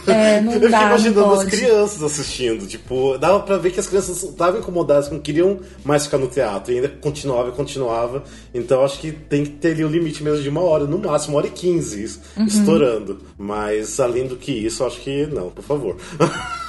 É, não eu dá, fiquei não imaginando as crianças assistindo. Tipo, dava pra ver que as crianças estavam incomodadas, não queriam mais ficar no teatro. E ainda continuava e continuava. Então acho que tem que ter ali o limite mesmo de uma hora, no máximo, uma hora e quinze, Uhum. estourando. Mas além do que isso, acho que não, por favor.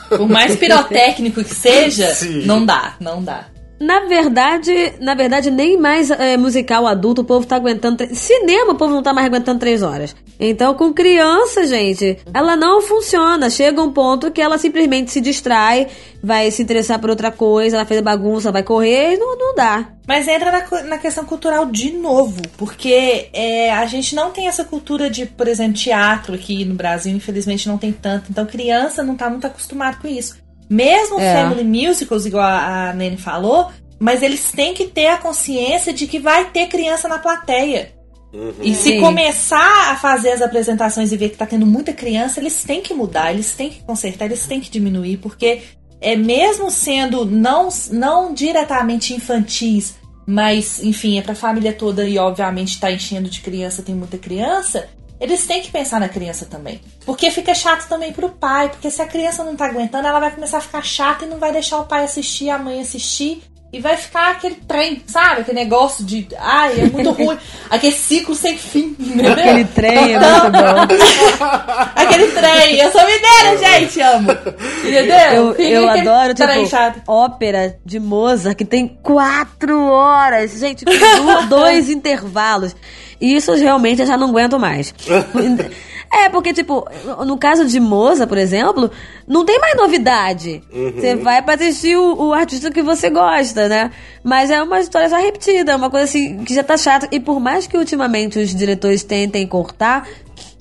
Por mais pirotécnico que seja, Sim. não dá, não dá. Na verdade, na verdade, nem mais é, musical adulto o povo tá aguentando. tre- Cinema o povo não tá mais aguentando três horas. Então, com criança, gente, ela não funciona. Chega um ponto que ela simplesmente se distrai, vai se interessar por outra coisa, ela fez bagunça, vai correr não, não dá. Mas entra na, na questão cultural de novo, porque é, a gente não tem essa cultura de, por exemplo, teatro aqui no Brasil, infelizmente não tem tanto. Então, criança não tá muito acostumado com isso. Mesmo É. family musicals, igual a, a Nene falou, mas eles têm que ter a consciência de que vai ter criança na plateia. E se Sim. começar a fazer as apresentações e ver que tá tendo muita criança, eles têm que mudar, eles têm que consertar, eles têm que diminuir, porque é mesmo sendo não, não diretamente infantis, mas enfim, é pra família toda e obviamente tá enchendo de criança, tem muita criança, eles têm que pensar na criança também. Porque fica chato também pro pai, porque se a criança não tá aguentando, ela vai começar a ficar chata e não vai deixar o pai assistir, a mãe assistir. E vai ficar aquele trem, sabe? Aquele negócio de. Ai, é muito ruim. Aquele ciclo sem fim. Entendeu? Aquele trem é muito bom. Aquele trem. Eu sou mineira, gente, amo. Entendeu? Eu, Fica eu adoro, trem tipo, chato. ópera de Mozart que tem quatro horas. Gente, dois intervalos. E isso realmente eu já não aguento mais. É, porque, tipo, no caso de Mozart, por exemplo, não tem mais novidade. Você vai pra assistir o, o artista que você gosta, né? Mas é uma história já repetida, é uma coisa assim que já tá chata. E por mais que ultimamente os diretores tentem cortar,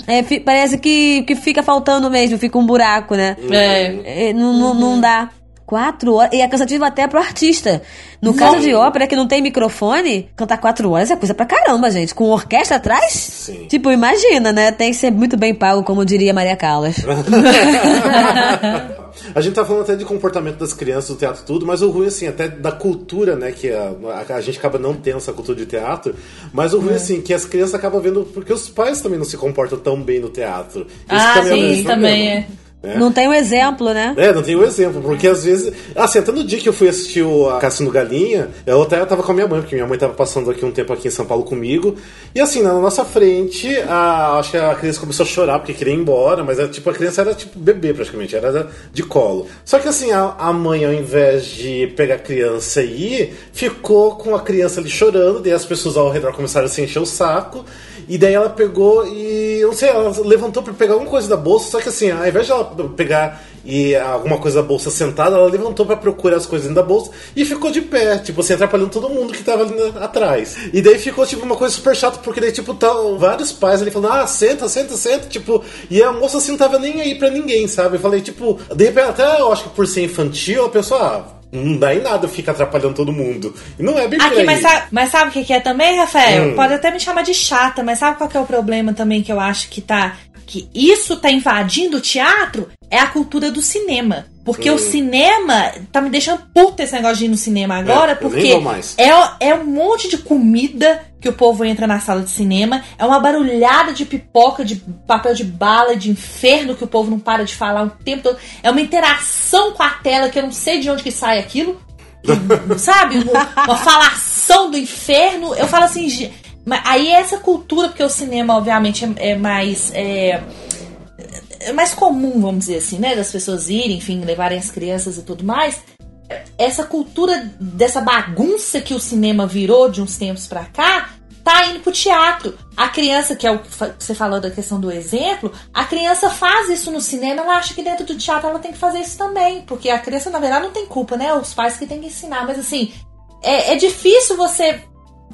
é, parece que, que fica faltando mesmo, fica um buraco, né? É. É, não, não, não dá. Quatro horas. E é cansativo até pro artista. No caso de ópera, que não tem microfone, cantar quatro horas é coisa pra caramba, gente. Com orquestra atrás? Sim. Tipo, imagina, né? Tem que ser muito bem pago, como diria Maria Callas. A gente tá falando até de comportamento das crianças do teatro tudo, mas o ruim, assim, até da cultura, né? Que a, a, a gente acaba não tendo essa cultura de teatro, mas o ruim, assim, que as crianças acabam vendo porque os pais também não se comportam tão bem no teatro. Isso Ah, também é sim, isso também problema. É. Não tem um exemplo, né? É, não tem um exemplo, porque às vezes. Assim, até no dia que eu fui assistir o a Cassino Galinha, eu até tava com a minha mãe, porque minha mãe tava passando aqui um tempo aqui em São Paulo comigo. E assim, na nossa frente, a, acho que a criança começou a chorar porque queria ir embora, mas era, tipo, a criança era tipo bebê praticamente, era de colo. Só que assim, a, a mãe, ao invés de pegar a criança e ir, ficou com a criança ali chorando, daí as pessoas ao redor começaram a se encher o saco. E daí ela pegou e, eu não sei, ela levantou pra pegar alguma coisa da bolsa, só que assim, ao invés de ela pegar e alguma coisa da bolsa sentada, ela levantou pra procurar as coisas dentro da bolsa e ficou de pé, tipo assim, atrapalhando todo mundo que tava ali atrás. E daí ficou, tipo, uma coisa super chata, porque daí, tipo, tá vários pais ali falando, ah, senta, senta, senta, tipo, e a moça assim não tava nem aí pra ninguém, sabe? Eu falei, tipo, de repente, até eu acho que por ser infantil, a pessoa, ah, não dá em nada, fica atrapalhando todo mundo. E não é bem Aqui, mas sabe, mas sabe o que, que é também, Rafael? Hum. Pode até me chamar de chata, mas sabe qual que é o problema também que eu acho que tá. Que isso tá invadindo o teatro? É a cultura do cinema. Porque Hum. o cinema tá me deixando puta esse negócio de ir no cinema agora, nem porque é, é um monte de comida que o povo entra na sala de cinema, é uma barulhada de pipoca, de papel de bala, de inferno que o povo não para de falar o tempo todo. É uma interação com a tela que eu não sei de onde que sai aquilo sabe? Uma, uma falação do inferno. Eu falo assim, mas aí é essa cultura, porque o cinema, obviamente, é, é mais. É, é mais comum, vamos dizer assim, né? Das pessoas irem, enfim, levarem as crianças e tudo mais. Essa cultura dessa bagunça que o cinema virou de uns tempos pra cá, tá indo pro teatro. A criança, que é o que você falou da questão do exemplo, a criança faz isso no cinema, ela acha que dentro do teatro ela tem que fazer isso também. Porque a criança, na verdade, não tem culpa, né? Os pais que têm que ensinar. Mas assim, é, é difícil você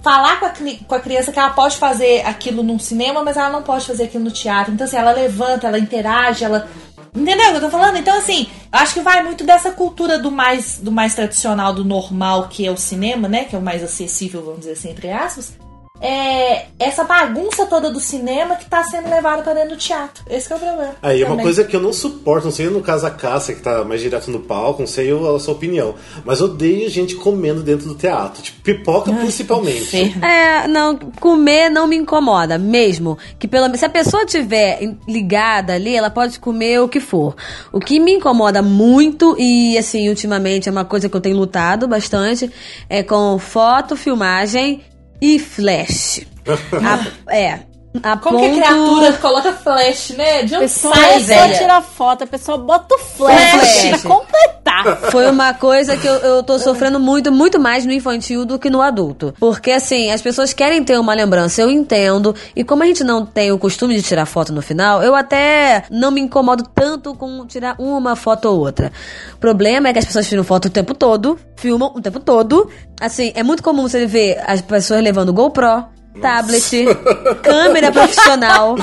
falar com a, com a criança que ela pode fazer aquilo num cinema, mas ela não pode fazer aquilo no teatro. Então, assim, ela levanta, ela interage, ela. Entendeu o que eu tô falando? Então, assim, acho que vai muito dessa cultura do mais, do mais tradicional, do normal, que é o cinema, né? Que é o mais acessível, vamos dizer assim, entre aspas. É essa bagunça toda do cinema que tá sendo levada pra dentro do teatro. Esse que é o problema. Aí, uma também. coisa que eu não suporto, não sei no caso a Cássia, que tá mais direto no palco, não sei a sua opinião, mas eu odeio gente comendo dentro do teatro, tipo, pipoca principalmente. Inferno. É, não, comer não me incomoda, mesmo. Que pelo se a pessoa tiver ligada ali, ela pode comer o que for. O que me incomoda muito, e assim, ultimamente é uma coisa que eu tenho lutado bastante, é com foto, filmagem e flash. A- é. A Como que a ponto- criatura coloca flash, né? De onde pessoa sai, é só velho? tirar foto, a pessoa bota o flash, Flash. pra completar. Foi uma coisa que eu, eu tô sofrendo muito, muito mais no infantil do que no adulto. Porque, assim, as pessoas querem ter uma lembrança, eu entendo. E como a gente não tem o costume de tirar foto no final, eu até não me incomodo tanto com tirar uma foto ou outra. O problema é que as pessoas tiram foto o tempo todo, filmam o tempo todo. Assim, é muito comum você ver as pessoas levando GoPro. Tablet, câmera profissional.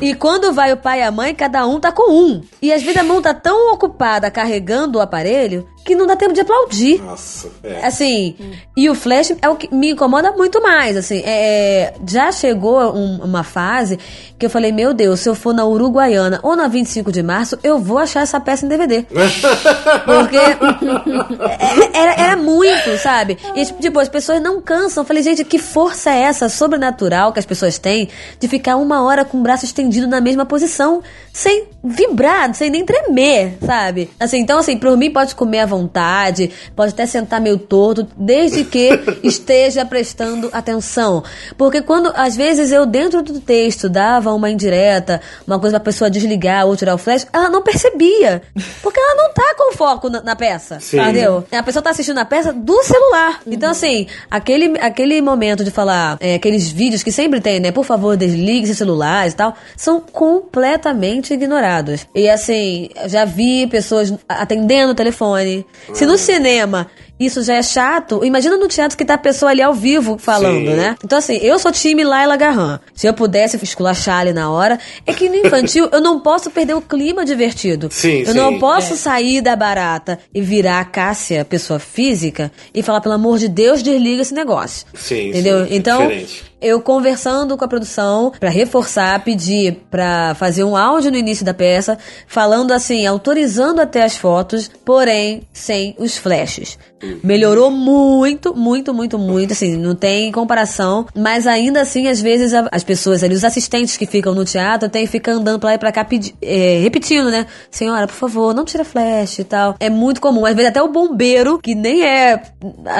E quando vai o pai e a mãe, cada um tá com um. E às vezes a mão tá tão ocupada carregando o aparelho que não dá tempo de aplaudir. Nossa, é. Assim, e o flash é o que me incomoda muito mais, assim, é, já chegou um- uma fase que eu falei, meu Deus, se eu for na Uruguaiana ou na 25 de março, eu vou achar essa peça em DVD. Porque é- era, era muito, sabe? E, tipo, as pessoas não cansam. Eu falei, gente, que força é essa sobrenatural que as pessoas têm de ficar uma hora com o braço estendido na mesma posição, sem vibrar, sem nem tremer, sabe? Assim, então, assim, por mim pode comer à vontade, pode até sentar meio torto, desde que esteja prestando atenção. Porque quando, às vezes, eu dentro do texto dava uma indireta, uma coisa pra pessoa desligar ou tirar o flash, ela não percebia. Porque ela não tá com foco na, na peça. Sim. Entendeu? A pessoa tá assistindo a peça do celular. Então, assim, aquele, aquele momento de falar, é, aqueles vídeos que sempre tem, né? Por favor, desligue seus celulares e tal, são completamente ignorados. E assim, já vi pessoas atendendo o telefone. Se no cinema isso já é chato, imagina no teatro que tá a pessoa ali ao vivo falando, Sim. né? Então, assim, eu sou time Laila Garran. Se eu pudesse esculachar ali na hora, é que no infantil eu não posso perder o clima divertido. Sim, eu sim. não posso sair da barata e virar a Cássia, pessoa física, e falar, pelo amor de Deus, desliga esse negócio. Sim, Entendeu? sim, é então, diferente. eu conversando com a produção pra reforçar, pedir pra fazer um áudio no início da peça, falando assim, autorizando até as fotos, porém sem os flashes. Melhorou muito, muito, muito, muito, assim, não tem comparação. Mas ainda assim, às vezes, as pessoas ali, os assistentes que ficam no teatro, que ficar andando pra lá e pra cá pedi- é, repetindo, né? Senhora, por favor, não tira flash e tal. É muito comum. Às vezes até o bombeiro, que nem é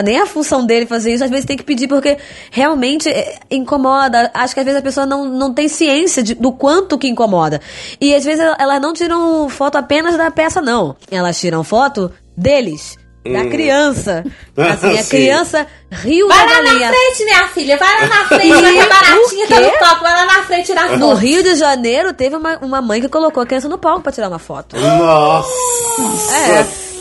nem a função dele fazer isso, às vezes tem que pedir porque realmente é, incomoda. Acho que às vezes a pessoa não, não tem ciência de- do quanto que incomoda. E às vezes ela- elas não tiram foto apenas da peça, não. Elas tiram foto deles. Da criança. Assim, a Sim. criança riu Vai da lá na frente, minha filha. Vai lá na frente. Vai que baratinha tá no. Vai lá na frente tirar foto. No Rio de Janeiro, teve uma, uma mãe que colocou a criança no palco pra tirar uma foto. Nossa! É.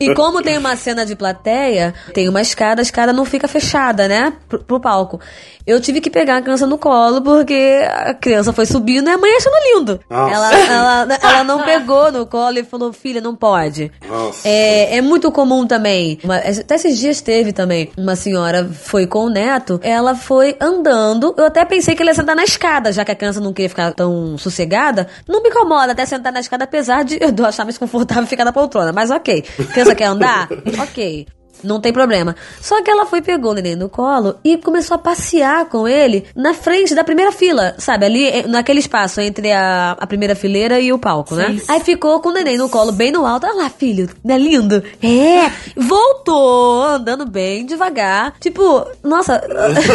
E como tem uma cena de plateia, tem uma escada, a escada não fica fechada, né? Pro, pro palco. Eu tive que pegar a criança no colo porque a criança foi subindo e a mãe achando lindo. Ela, ela, ela não pegou no colo e falou, filha, não pode. Nossa. É, é muito comum também. uma- até esses dias teve também. Uma senhora foi com o neto, ela foi andando. Eu até pensei que ela ia sentar na escada, já que a criança não queria ficar tão sossegada. Não me incomoda até sentar na escada, apesar de eu achar mais confortável ficar na poltrona. Mas ok. Criança quer andar? Ok. Não tem problema. Só que ela foi, pegou o neném no colo e começou a passear com ele na frente da primeira fila, sabe? Ali, eh, naquele espaço entre a, a primeira fileira e o palco, né? Aí ficou com o neném no colo, bem no alto. Olha lá, filho, não é lindo? É! Voltou, andando bem, devagar. Tipo, nossa,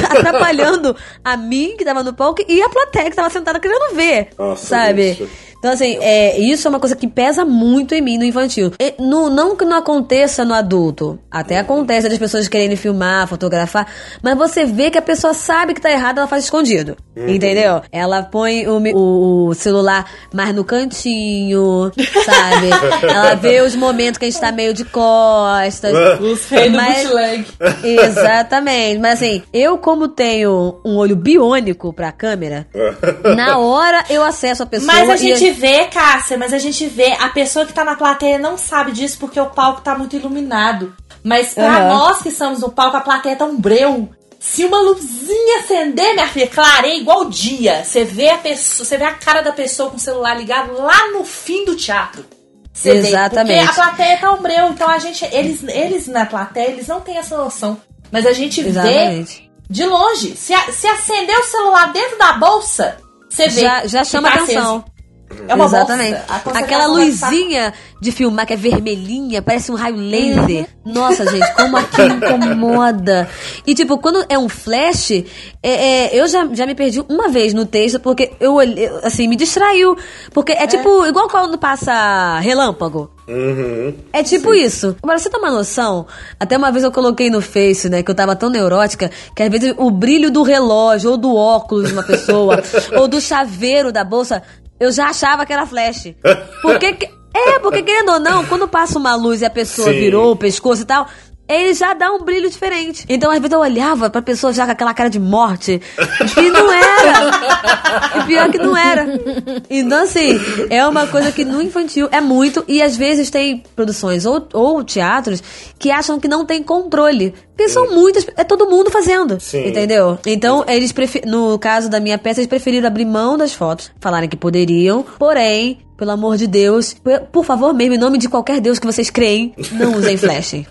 atrapalhando a mim, que tava no palco, e a plateia que tava sentada querendo ver, Nossa, sabe? bicho. Então, assim, é, isso é uma coisa que pesa muito em mim no infantil. E no- não que não aconteça no adulto. Até acontece das pessoas querendo filmar, fotografar. Mas você vê que a pessoa sabe que tá errado, ela faz escondido. Entendeu? Ela põe o, o- celular mais no cantinho, sabe? ela vê os momentos que a gente tá meio de costas. Os reis do Mas-. Exatamente. Mas assim, eu como tenho um olho biônico pra câmera, na hora eu acesso a pessoa Mas a e- gente vê, Cássia, mas a gente vê, a pessoa que tá na plateia não sabe disso porque o palco tá muito iluminado. Mas pra Aham. nós que estamos no palco, a plateia tá um breu. Se uma luzinha acender, minha filha, clareia igual o dia. Você vê a pessoa, você vê a cara da pessoa com o celular ligado lá no fim do teatro. Você vê, Exatamente. porque a plateia tá um breu, então a gente, eles, eles na plateia, eles não têm essa noção. Mas a gente vê Exatamente. de longe. Se, se acender o celular dentro da bolsa, você vê. Já, já chama tá atenção. aceso. É uma Exatamente. bolsa. Aquela luzinha de filmar que é vermelhinha, parece um raio laser. Nossa, gente, como aquilo incomoda. E tipo, quando é um flash, é, é, eu já, já me perdi uma vez no texto porque eu olhei, assim, me distraiu. Porque é, tipo, igual quando passa relâmpago. Uhum. É tipo isso. Agora, você tem uma noção? Até uma vez eu coloquei no Face, né, que eu tava tão neurótica, que às vezes o brilho do relógio, ou do óculos de uma pessoa, ou do chaveiro da bolsa, eu já achava que era flash. Porque. que- É, porque querendo ou não, quando passa uma luz e a pessoa Sim. virou o pescoço e tal. Ele já dá um brilho diferente. Então, às vezes, eu olhava pra pessoa já com aquela cara de morte. E não era. E pior que não era. Então, assim, é uma coisa que no infantil é muito. E às vezes tem produções ou, ou teatros que acham que não tem controle. Porque são muitas. É todo mundo fazendo. Sim. Entendeu? Então, eles no caso da minha peça, eles preferiram abrir mão das fotos. Falaram que poderiam. Porém, pelo amor de Deus, por- por favor mesmo, em nome de qualquer Deus que vocês creem, não usem flash.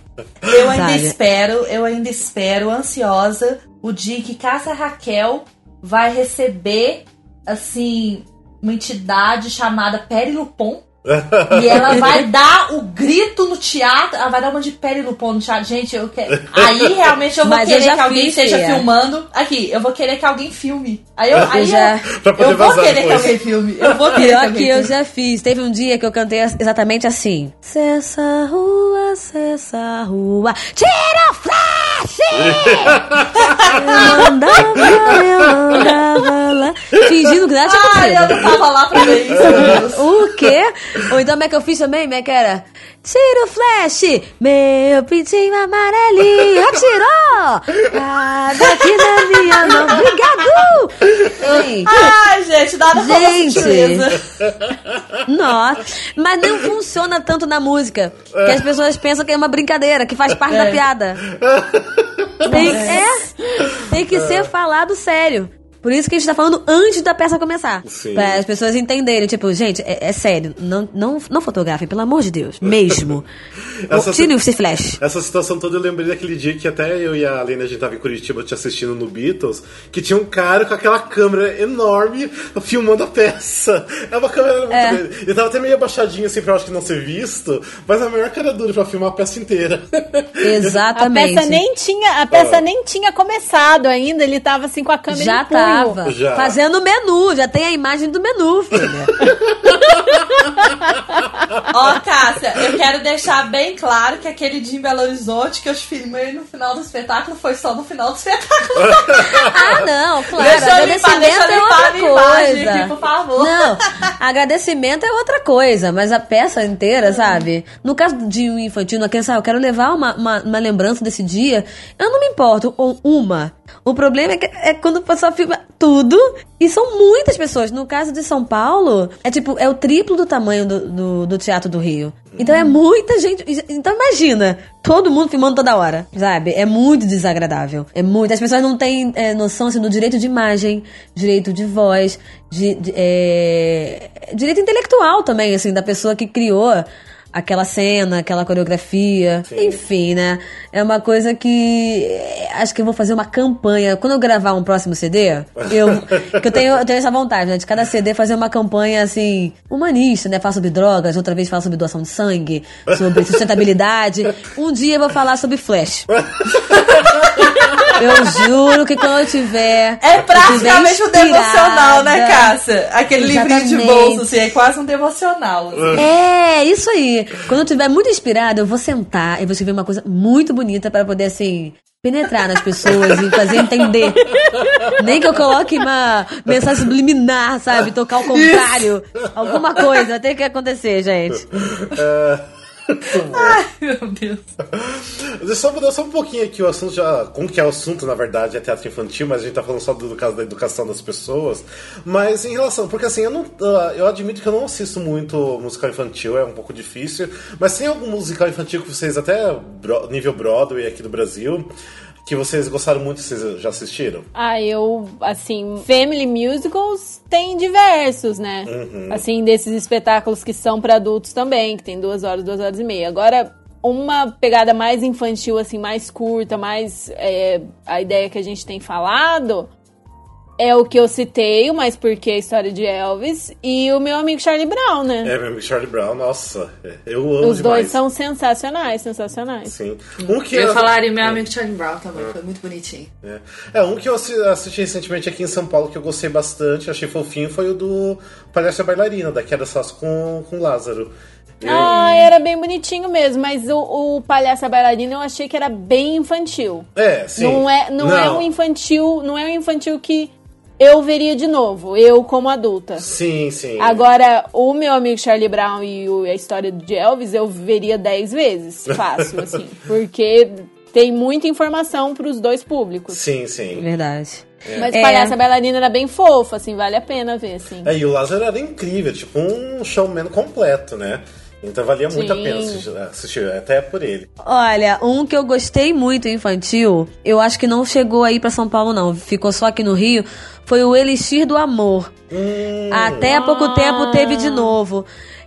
Eu ainda Sabe? espero, eu ainda espero, ansiosa, o dia que Cássia Raquel vai receber, assim, uma entidade chamada Peri Lupon. e ela vai dar o grito no teatro. Ela vai dar uma de Peri Lupon no teatro. Gente, eu quero. Aí realmente eu vou Mas eu querer já que alguém esteja Fia. filmando. Aqui, eu vou querer que alguém filme. Aí eu, aí já- eu, Pra poder eu vou querer que depois. alguém filme. Eu vou querer que Pior alguém que eu já fiz. Teve um dia que eu cantei exatamente assim. Cessa a rua, cessa a rua, tira o flash! Eu andava, eu andava lá. Fingindo que nada tinha Ai, eu acontecido. não tava lá pra ver isso. O quê? Ou então como é que eu fiz também? Como é que era? Tira o flash, meu pintinho amarelinho, tirou! Ah, daqui da minha mão, obrigado! Ai, gente, nada Gente. Nossa, mas não funciona tanto na música. Que as pessoas pensam que é uma brincadeira, que faz parte É. da piada. Tem, é, tem que ser falado sério. Por isso que a gente tá falando antes da peça começar. Sim. Pra as pessoas entenderem. Tipo, gente, é, é sério. Não, não, não fotografem, pelo amor de Deus. Mesmo. Essa- Tire esse flash. Essa situação toda eu lembrei daquele dia que até eu e a Lena a gente tava em Curitiba te assistindo no Beatles, que tinha um cara com aquela câmera enorme filmando a peça. É uma câmera muito É. grande. Ele tava até meio abaixadinho assim pra eu acho que não ser visto, mas a maior cara dura pra filmar a peça inteira. A Exatamente. peça nem tinha, a peça nem tinha começado ainda, ele tava assim com a câmera Já em punho. Tava. Já. Fazendo o menu, já tem a imagem do menu, filha. Ó, Cássia, eu quero deixar bem claro que aquele dia em Belo Horizonte que eu te filmei no final do espetáculo foi só no final do espetáculo. ah, não, claro. Deixa eu limpar, agradecimento deixa é outra imagem coisa. aqui, por favor. Não, agradecimento é outra coisa, mas a peça inteira, sabe? No caso de um infantil, criança, ah, eu quero levar uma, uma, uma lembrança desse dia, eu não me importo com uma. O problema é, que, é quando o pessoal filma tudo e são muitas pessoas. No caso de São Paulo, é tipo, é o triplo do tamanho do, do, do Teatro do Rio. Então é muita gente. Então imagina, todo mundo filmando toda hora, sabe? É muito desagradável. É muito. As pessoas não têm é, noção assim, do direito de imagem, direito de voz, de, de- é, direito intelectual também, assim, da pessoa que criou aquela cena, aquela coreografia. Enfim, né? É uma coisa que é, acho que eu vou fazer uma campanha. Quando eu gravar um próximo CD, eu, que eu, tenho, eu tenho essa vontade, né? De cada CD fazer uma campanha assim, humanista, né? Falar sobre drogas, outra vez falar sobre doação de sangue, sobre sustentabilidade. Um dia eu vou falar sobre flash. Eu juro que quando eu tiver. É praticamente tiver um devocional, né, Cássia? Aquele livrinho de Exatamente. bolso, assim, é quase um devocional. assim. É, isso aí. Quando eu estiver muito inspirada, eu vou sentar e vou escrever uma coisa muito bonita para poder, assim, penetrar nas pessoas e fazer entender. Nem que eu coloque uma mensagem subliminar, sabe? Tocar ao contrário. Alguma coisa tem que acontecer, gente. Ai, meu Deus. Deixa eu só mudar só um pouquinho aqui o assunto, já, como que é o assunto, na verdade, é teatro infantil, mas a gente tá falando só do, do caso da educação das pessoas. Mas em relação, porque assim, eu não. ah, Eu admito que eu não assisto muito musical infantil, é um pouco difícil. Mas tem algum musical infantil que vocês, até nível Broadway aqui do Brasil, que vocês gostaram muito, vocês já assistiram? Ah, eu, assim, family musicals tem diversos, né? Assim, desses espetáculos que são pra adultos também, que tem duas horas, duas horas e meia. Agora, uma pegada mais infantil, assim, mais curta, mais é, a ideia que a gente tem falado é o que eu citei, mas porque é a história de Elvis e o meu amigo Charlie Brown, né? É, meu amigo Charlie Brown, nossa, é, eu amo Os dois demais. são sensacionais, sensacionais. Sim. Um que Eu eu- falaria meu amigo Charlie Brown também, foi muito bonitinho. É. É, um que eu assi- assisti recentemente aqui em São Paulo que eu gostei bastante, achei fofinho, foi o do Palhaço e a Bailarina, da Queda Sasso com, com Lázaro. Eu- Ah, era bem bonitinho mesmo, mas o, o Palhaço e a Bailarina eu achei que era bem infantil. É, sim. Não é, não, é um infantil, não é um infantil que eu veria de novo, eu como adulta. Sim, sim. Agora, o meu amigo Charlie Brown e o- a história de Elvis eu veria dez vezes, fácil, assim. Porque tem muita informação pros dois públicos. Sim, sim. Verdade. Mas É. Palhaço e a Bailarina era bem fofa, assim, vale a pena ver, assim. É, e o Lázaro era incrível, tipo um showman completo, né? Então valia muito a Sim. pena assistir, até por ele. Olha, um que eu gostei muito infantil, eu acho que não chegou aí pra São Paulo, não. Ficou só aqui no Rio. Foi o Elixir do Amor. Hum, Até há pouco tempo teve de novo.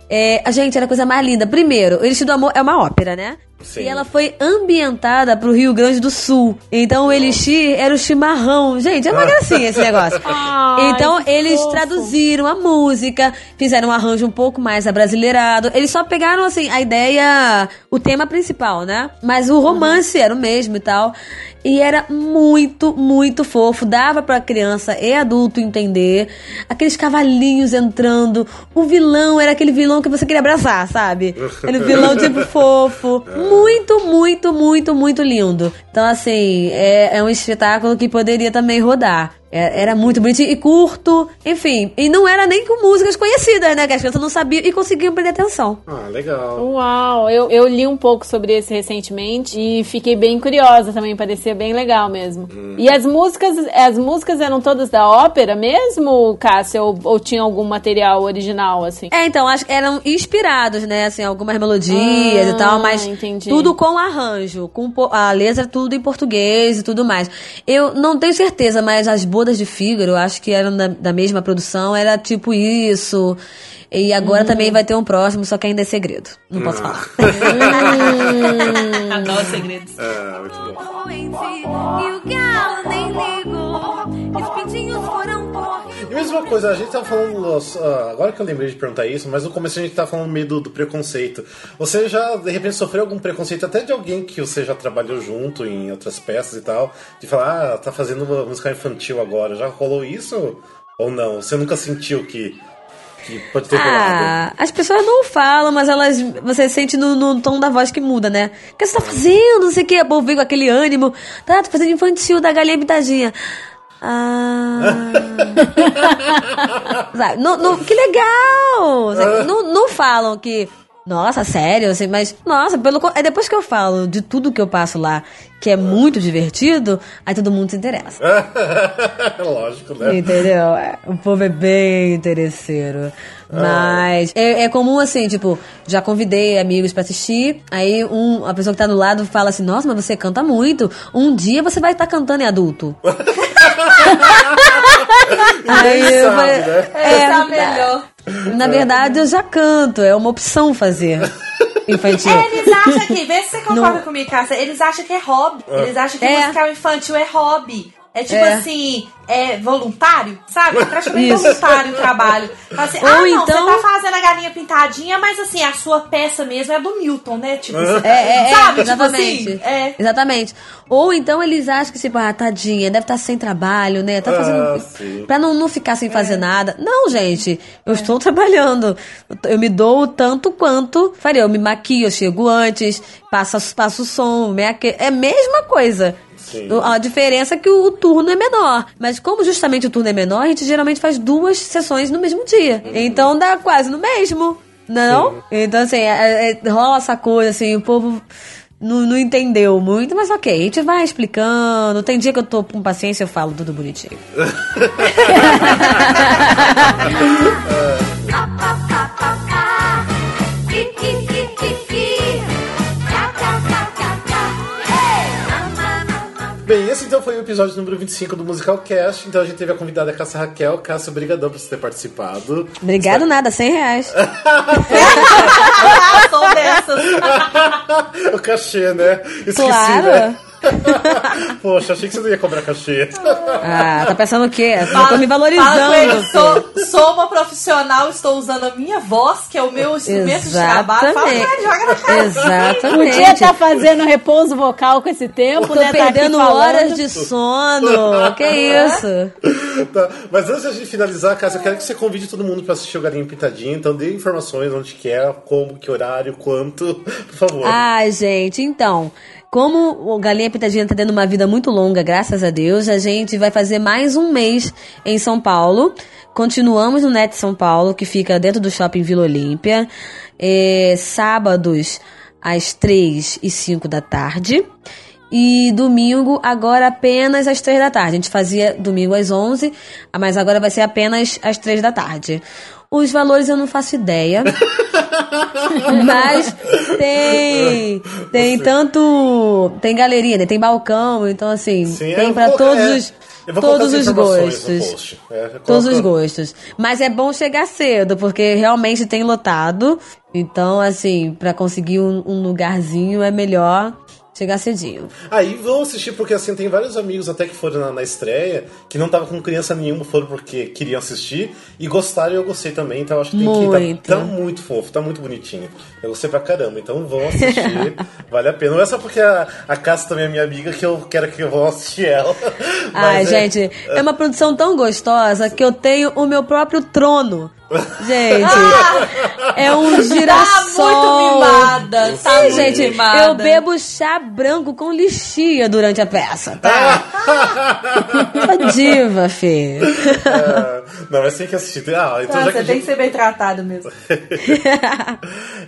É, a gente, era a coisa mais linda. Primeiro, o Elixir do Amor é uma ópera, né? Sim. E ela foi ambientada pro Rio Grande do Sul. Então o Elixir era o chimarrão. Gente, é uma gracinha esse negócio. Ai, então eles fofo. traduziram a música, fizeram um arranjo um pouco mais abrasileirado. Eles só pegaram, assim, a ideia, o tema principal, né? Mas o romance era o mesmo e tal. E era muito, muito fofo. Dava pra criança e adulto entender. Aqueles cavalinhos entrando. O vilão era aquele vilão que você queria abraçar, sabe? Era um vilão tipo fofo. Muito, muito, muito, muito lindo. Então, assim, é, é um espetáculo que poderia também rodar. É- Era muito bonitinho e curto, enfim. E não era nem com músicas conhecidas, né? Que as crianças não sabiam e conseguiam prender atenção. Ah, legal. Uau, eu, eu li um pouco sobre esse recentemente e fiquei bem curiosa também, parecia bem legal mesmo. E as músicas, as músicas eram todas da ópera mesmo, Cássia, ou, ou tinha algum material original, assim? É, então, acho que eram inspirados, né? Assim, algumas melodias Ah, e tal, mas entendi. tudo com arranjo. Com a letra tudo em português e tudo mais. Eu não tenho certeza, mas as Bodas de Fígaro, eu acho que eram da, da mesma produção, era tipo isso. E agora também vai ter um próximo, só que ainda é segredo. Não posso falar. Adoro segredos. É, muito bom. Mesma coisa, a gente tava falando, ah, agora que eu lembrei de perguntar isso, mas no começo a gente tava falando meio do, do preconceito. Você já, de repente, sofreu algum preconceito até de alguém que você já trabalhou junto em outras peças e tal, de falar, ah, tá fazendo música infantil agora, já rolou isso? Ou não? Você nunca sentiu que, pode ter? Ah, as pessoas não falam, mas elas. Você sente no, no tom da voz que muda, né? O que você tá fazendo? Não sei o que. O povo vem com aquele ânimo. Tá, tô fazendo infantil da galinha pitadinha. Ah. Sabe, não, não- que legal! Sabe, Não, não falam que. Nossa, sério, assim, mas. Nossa, pelo É depois que eu falo de tudo que eu passo lá, que é muito divertido, aí todo mundo se interessa. Lógico, né? Entendeu? É, O povo é bem interesseiro. Mas é, é comum assim, tipo, já convidei amigos pra assistir, aí um, a pessoa que tá do lado fala assim, nossa, mas você canta muito. Um dia você vai estar cantando em adulto. aí eu falei, né? é, é a melhor. na verdade eu já canto, é uma opção fazer infantil. É, eles acham que, vê se você concorda comigo, Cássia, eles acham que é hobby. Eles acham que É. musical infantil é hobby. É tipo É. assim, é voluntário, sabe? É praticamente Isso. voluntário o trabalho. Fala assim, Ou ah, não, então- você tá fazendo a galinha pintadinha, mas assim, a sua peça mesmo é do Milton, né? Tipo, É, é, é, sabe? exatamente. Tipo assim, é. Exatamente. Ou então eles acham que, tipo, ah, tadinha, deve estar sem trabalho, né? Tá Ah, fazendo. sim. pra não, não ficar sem É. fazer nada. Não, gente. Eu estou trabalhando. Eu me dou tanto quanto faria. Eu me maquio, eu chego antes, passo, passo o som, me aque... é a mesma coisa. Sim. A diferença é que o, turno é menor. Mas como justamente o turno é menor, a gente geralmente faz duas sessões no mesmo dia. Então dá quase no mesmo. Não? Então, assim, é- é- rola essa coisa, assim, o povo não, não entendeu muito, mas ok, a gente vai explicando. Tem dia que eu tô com paciência, eu falo tudo bonitinho. Bem, esse então foi o episódio número 25 do Musical Cast. Então a gente teve a convidada Cássia Raquel. Cássia, obrigadão por você ter participado. Obrigado, nada, 100 reais. Ah, sou dessas. o cachê, né? Esqueci, Claro. né? Poxa, achei que você não ia cobrar cachê. Ah, tá pensando o quê? Eu tô Fala- me fala ele, valorizando. sou, sou uma profissional, estou usando a minha voz, que é o meu instrumento de trabalho. Fala joga na cara. Exatamente. Podia estar fazendo repouso vocal com esse tempo, Tô né? Tá perdendo falando. horas de sono. que isso? Tá, Mas antes de finalizar, Cássia, eu quero que você convide todo mundo pra assistir o Galinha Pintadinha. Então dê informações onde que é, como, que horário, quanto. Por favor. Ai, gente, então. Como o Galinha Pitadinha tá tendo uma vida muito longa, graças a Deus, a gente vai fazer mais um mês em São Paulo. Continuamos no Net São Paulo, que fica dentro do shopping Vila Olímpia. É, sábados às 3 e 5 da tarde. E domingo, agora apenas às 3 da tarde. A gente fazia domingo às 11, mas agora vai ser apenas às 3 da tarde. Os valores eu não faço ideia. Mas tem. Tem tanto. Tem galeria, né? Tem balcão, então assim, Sim, tem colocar- todos é, os. eu vou colocar Todos os gostos. É, Todos os gostos. Mas é bom chegar cedo, porque realmente tem lotado. Então, assim, pra conseguir um, um lugarzinho é melhor chegar cedinho. Aí vão assistir, porque assim, tem vários amigos até que foram na, na estreia, que não tava com criança nenhuma, foram porque queriam assistir, e gostaram e eu gostei também, então acho que tem que Muito. tá, tá muito fofo, tá muito bonitinho. Eu gostei pra caramba, então vão assistir, vale a pena. Não é só porque a, a Cássia também é minha amiga que eu quero que eu vou assistir ela. Ai, é- gente, é uma produção tão gostosa que eu tenho o meu próprio trono. Gente, é um girassol. Tá muito mimada. Tá Sim, gente, mimada. eu bebo chá branco com lixia durante a peça, tá? Uma diva, Fê. É, não, mas tem que assistir. Ah, então Ah, já você que tem que ser bem tratado mesmo.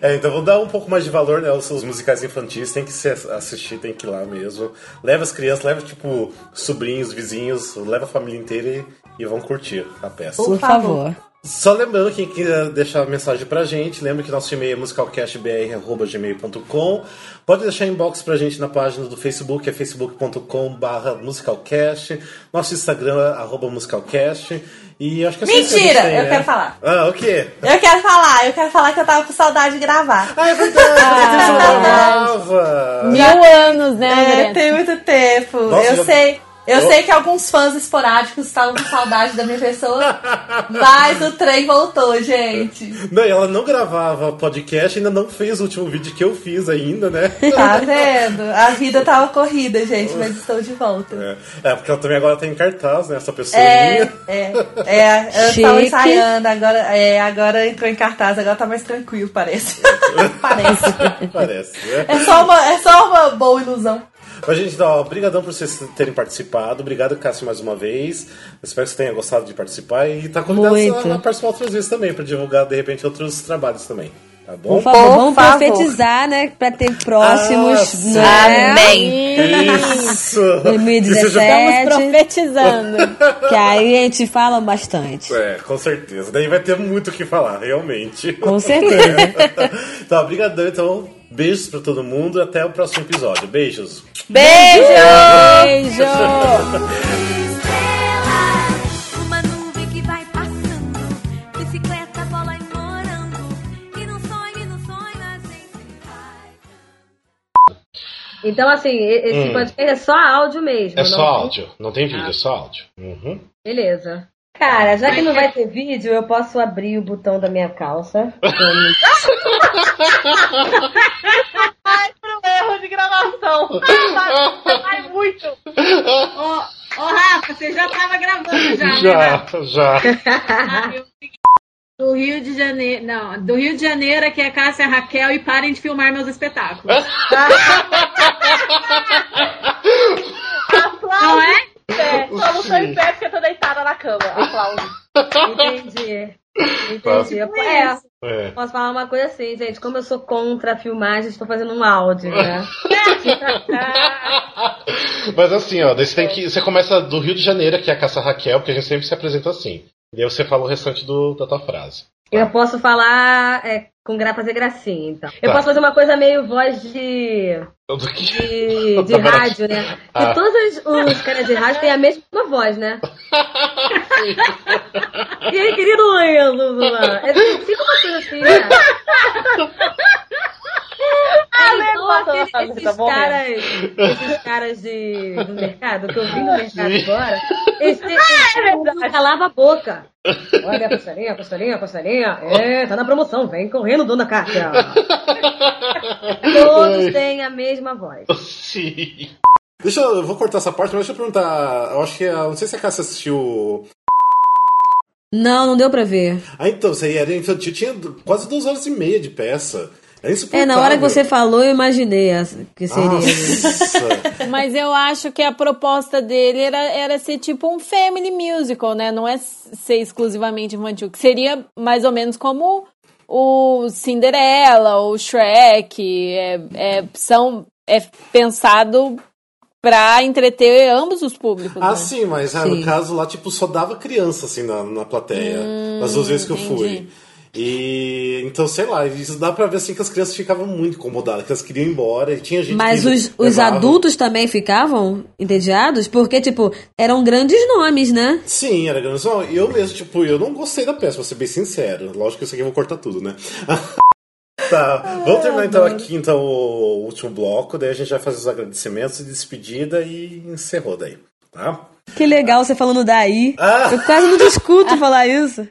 É, então vou dar um pouco mais de valor, né? Os, os musicais infantis tem que se assistir, tem que ir lá mesmo. Leva as crianças, leva tipo sobrinhos, vizinhos, leva a família inteira e, e vão curtir a peça. Por favor. Só lembrando, quem quiser deixar mensagem pra gente, lembra que nosso e-mail é musicalcastbr.gmail.com. Pode deixar inbox pra gente na página do Facebook, é facebook.com.br musicalcast. Nosso Instagram é arroba musicalcast. E acho que é Mentira, tem, eu né? quero falar. Ah, o quê? Eu quero falar, eu quero falar que eu tava com saudade de gravar. Ah, é verdade! não gravava! Mil anos, né, É, tem muito tempo. Nossa, eu já- sei. Eu Eu- sei que alguns fãs esporádicos estavam com saudade da minha pessoa, mas o trem voltou, gente. Não, e ela não gravava podcast, ainda não fez o último vídeo que eu fiz ainda, né? Tá vendo? A vida tava corrida, gente, mas estou de volta. É, é, porque ela também agora tá em cartaz, né? Essa É, pessoinha. é, é, eu Chique. tava ensaiando, agora, é, agora entrou em cartaz, agora tá mais tranquilo, parece. parece. Parece, né? É só, uma, é só uma boa ilusão. Mas, gente, então, ó, obrigadão por vocês terem participado. Obrigado, Cássio, mais uma vez. Espero que você tenha gostado de participar. E tá convidado Muito. a, participar outras vezes também, pra divulgar, de repente, outros trabalhos também. Tá bom? Por favor, vamos favor. profetizar, né? Pra ter próximos. Ah, né? Amém. Isso! 2017. Que seja- Estamos profetizando. Que aí a gente fala bastante. É, com certeza. Daí vai ter muito o que falar, realmente. Com certeza. tá, obrigadão. Então, beijos pra todo mundo. Até o próximo episódio. Beijos. Beijo! Beijo! Estrela, uma nuvem que vai passando, bicicleta, bola e morango. E num sonho, e num sonho a gente vai. Então, assim, esse Hum. podcast é só áudio mesmo. É não só tem- áudio, não tem vídeo, é só áudio. Uhum. Beleza. Cara, já que não vai ter vídeo, eu posso abrir o botão da minha calça. Erro de gravação. Vai muito. Ô, ô, Rafa, você já tava gravando já, né? Já, já. Ah, eu- Do Rio de Janeiro. Não, do Rio de Janeiro aqui é Cássia Raquel e parem de filmar meus espetáculos. Não é? É, só não tô em pé porque eu tô deitada na cama. Aplausos. Entendi. Entendi. Eu- É, É. posso falar uma coisa assim, gente. Como eu sou contra a filmagem, estou fazendo um áudio, né? Mas assim, ó, daí você tem que. Você começa do Rio de Janeiro, que é a Caça Raquel, porque a gente sempre se apresenta assim. E aí você fala o restante do, da tua frase. Eu posso falar é, com gra fazer gracinha, então. Eu Tá. posso fazer uma coisa meio voz de. Que? de, de Tá rádio, né? Porque Ah. todos os, os caras de rádio têm a mesma voz, né? e aí, querido Enzo? É, fica uma coisa assim, né? É igual aquele- tá esses caras, esses caras de, do mercado, que eu vi no mercado Sim. agora, eles têm- eles não calava a boca. Olha a costelinha, a costelinha, a costelinha. É, tá na promoção, vem correndo, dona Cássia. Todos têm a mesma voz. Sim. Deixa eu, eu vou cortar essa parte, mas deixa eu perguntar. Eu acho que. a- Não sei se a Cássia assistiu. Não, não deu pra ver. Ah, então, você era infantil, tinha quase duas horas e meia de peça. É É, na hora que você falou, eu imaginei que seria. Nossa. Mas eu acho que a proposta dele era, era ser tipo um family musical, né? Não é ser exclusivamente infantil. Que seria mais ou menos como o Cinderela, o Shrek. É, é, são, é pensado pra entreter ambos os públicos. Ah, né? sim, mas ah, no caso lá, tipo, só dava criança, assim, na, na plateia. nas duas vezes que eu fui. E então, sei lá, isso dá pra ver assim que as crianças ficavam muito incomodadas, que elas queriam ir embora e tinha gente Mas que os, os adultos também ficavam entediados? Porque, tipo, eram grandes nomes, né? Sim, era grande. Só Eu mesmo, tipo, eu não gostei da peça, pra ser bem sincero. Lógico que isso aqui eu vou cortar tudo, né? tá, vamos terminar então aqui então o último bloco, daí a gente vai fazer os agradecimentos e despedida e encerrou daí, tá? Que legal você falando daí. Ah. Eu quase não discuto falar isso.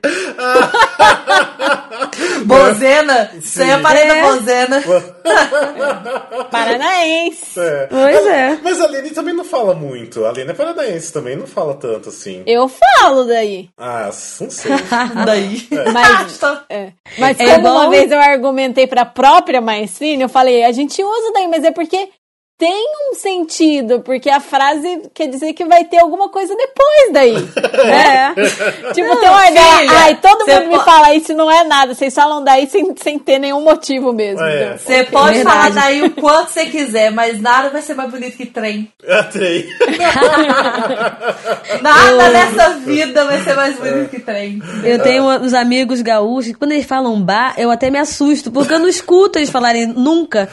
Bozena? Você é parede É. da Bozena. Paranaense. É. Pois é. Mas a Aline também não fala muito. A Aline é paranaense também, não fala tanto assim. Eu falo daí. Ah, não sei. Daí. Mas, é. Mas É como uma vez eu argumentei pra própria maestrina, eu falei, a gente usa daí, mas é porque tem um sentido, porque a frase quer dizer que vai ter alguma coisa depois daí. É. Tipo, tem uma ideia. filha, Ai, todo mundo me po- fala isso não é nada. Vocês falam daí sem, sem ter nenhum motivo mesmo. É. então. Você pode Verdade. falar daí o quanto você quiser, mas nada vai ser mais bonito que trem. Atrei. Nada nessa vida vai ser mais bonito que trem. Eu tenho uns amigos gaúchos que quando eles falam bar, eu até me assusto, porque eu não escuto eles falarem nunca.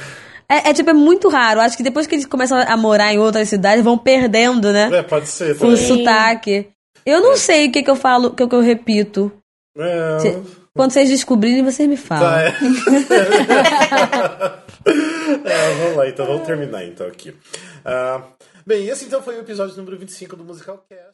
É, é, tipo, é muito raro. Acho que depois que eles começam a morar em outras cidades, vão perdendo, né? É, pode ser O também. sotaque. Eu não sei o que, que eu falo, o que, que eu repito. É, Se- Quando vocês descobrirem, vocês me falam. Tá, é. É, vamos lá, então, vamos terminar então aqui. Ah, bem, esse então foi o episódio número 25 do Musical Cast.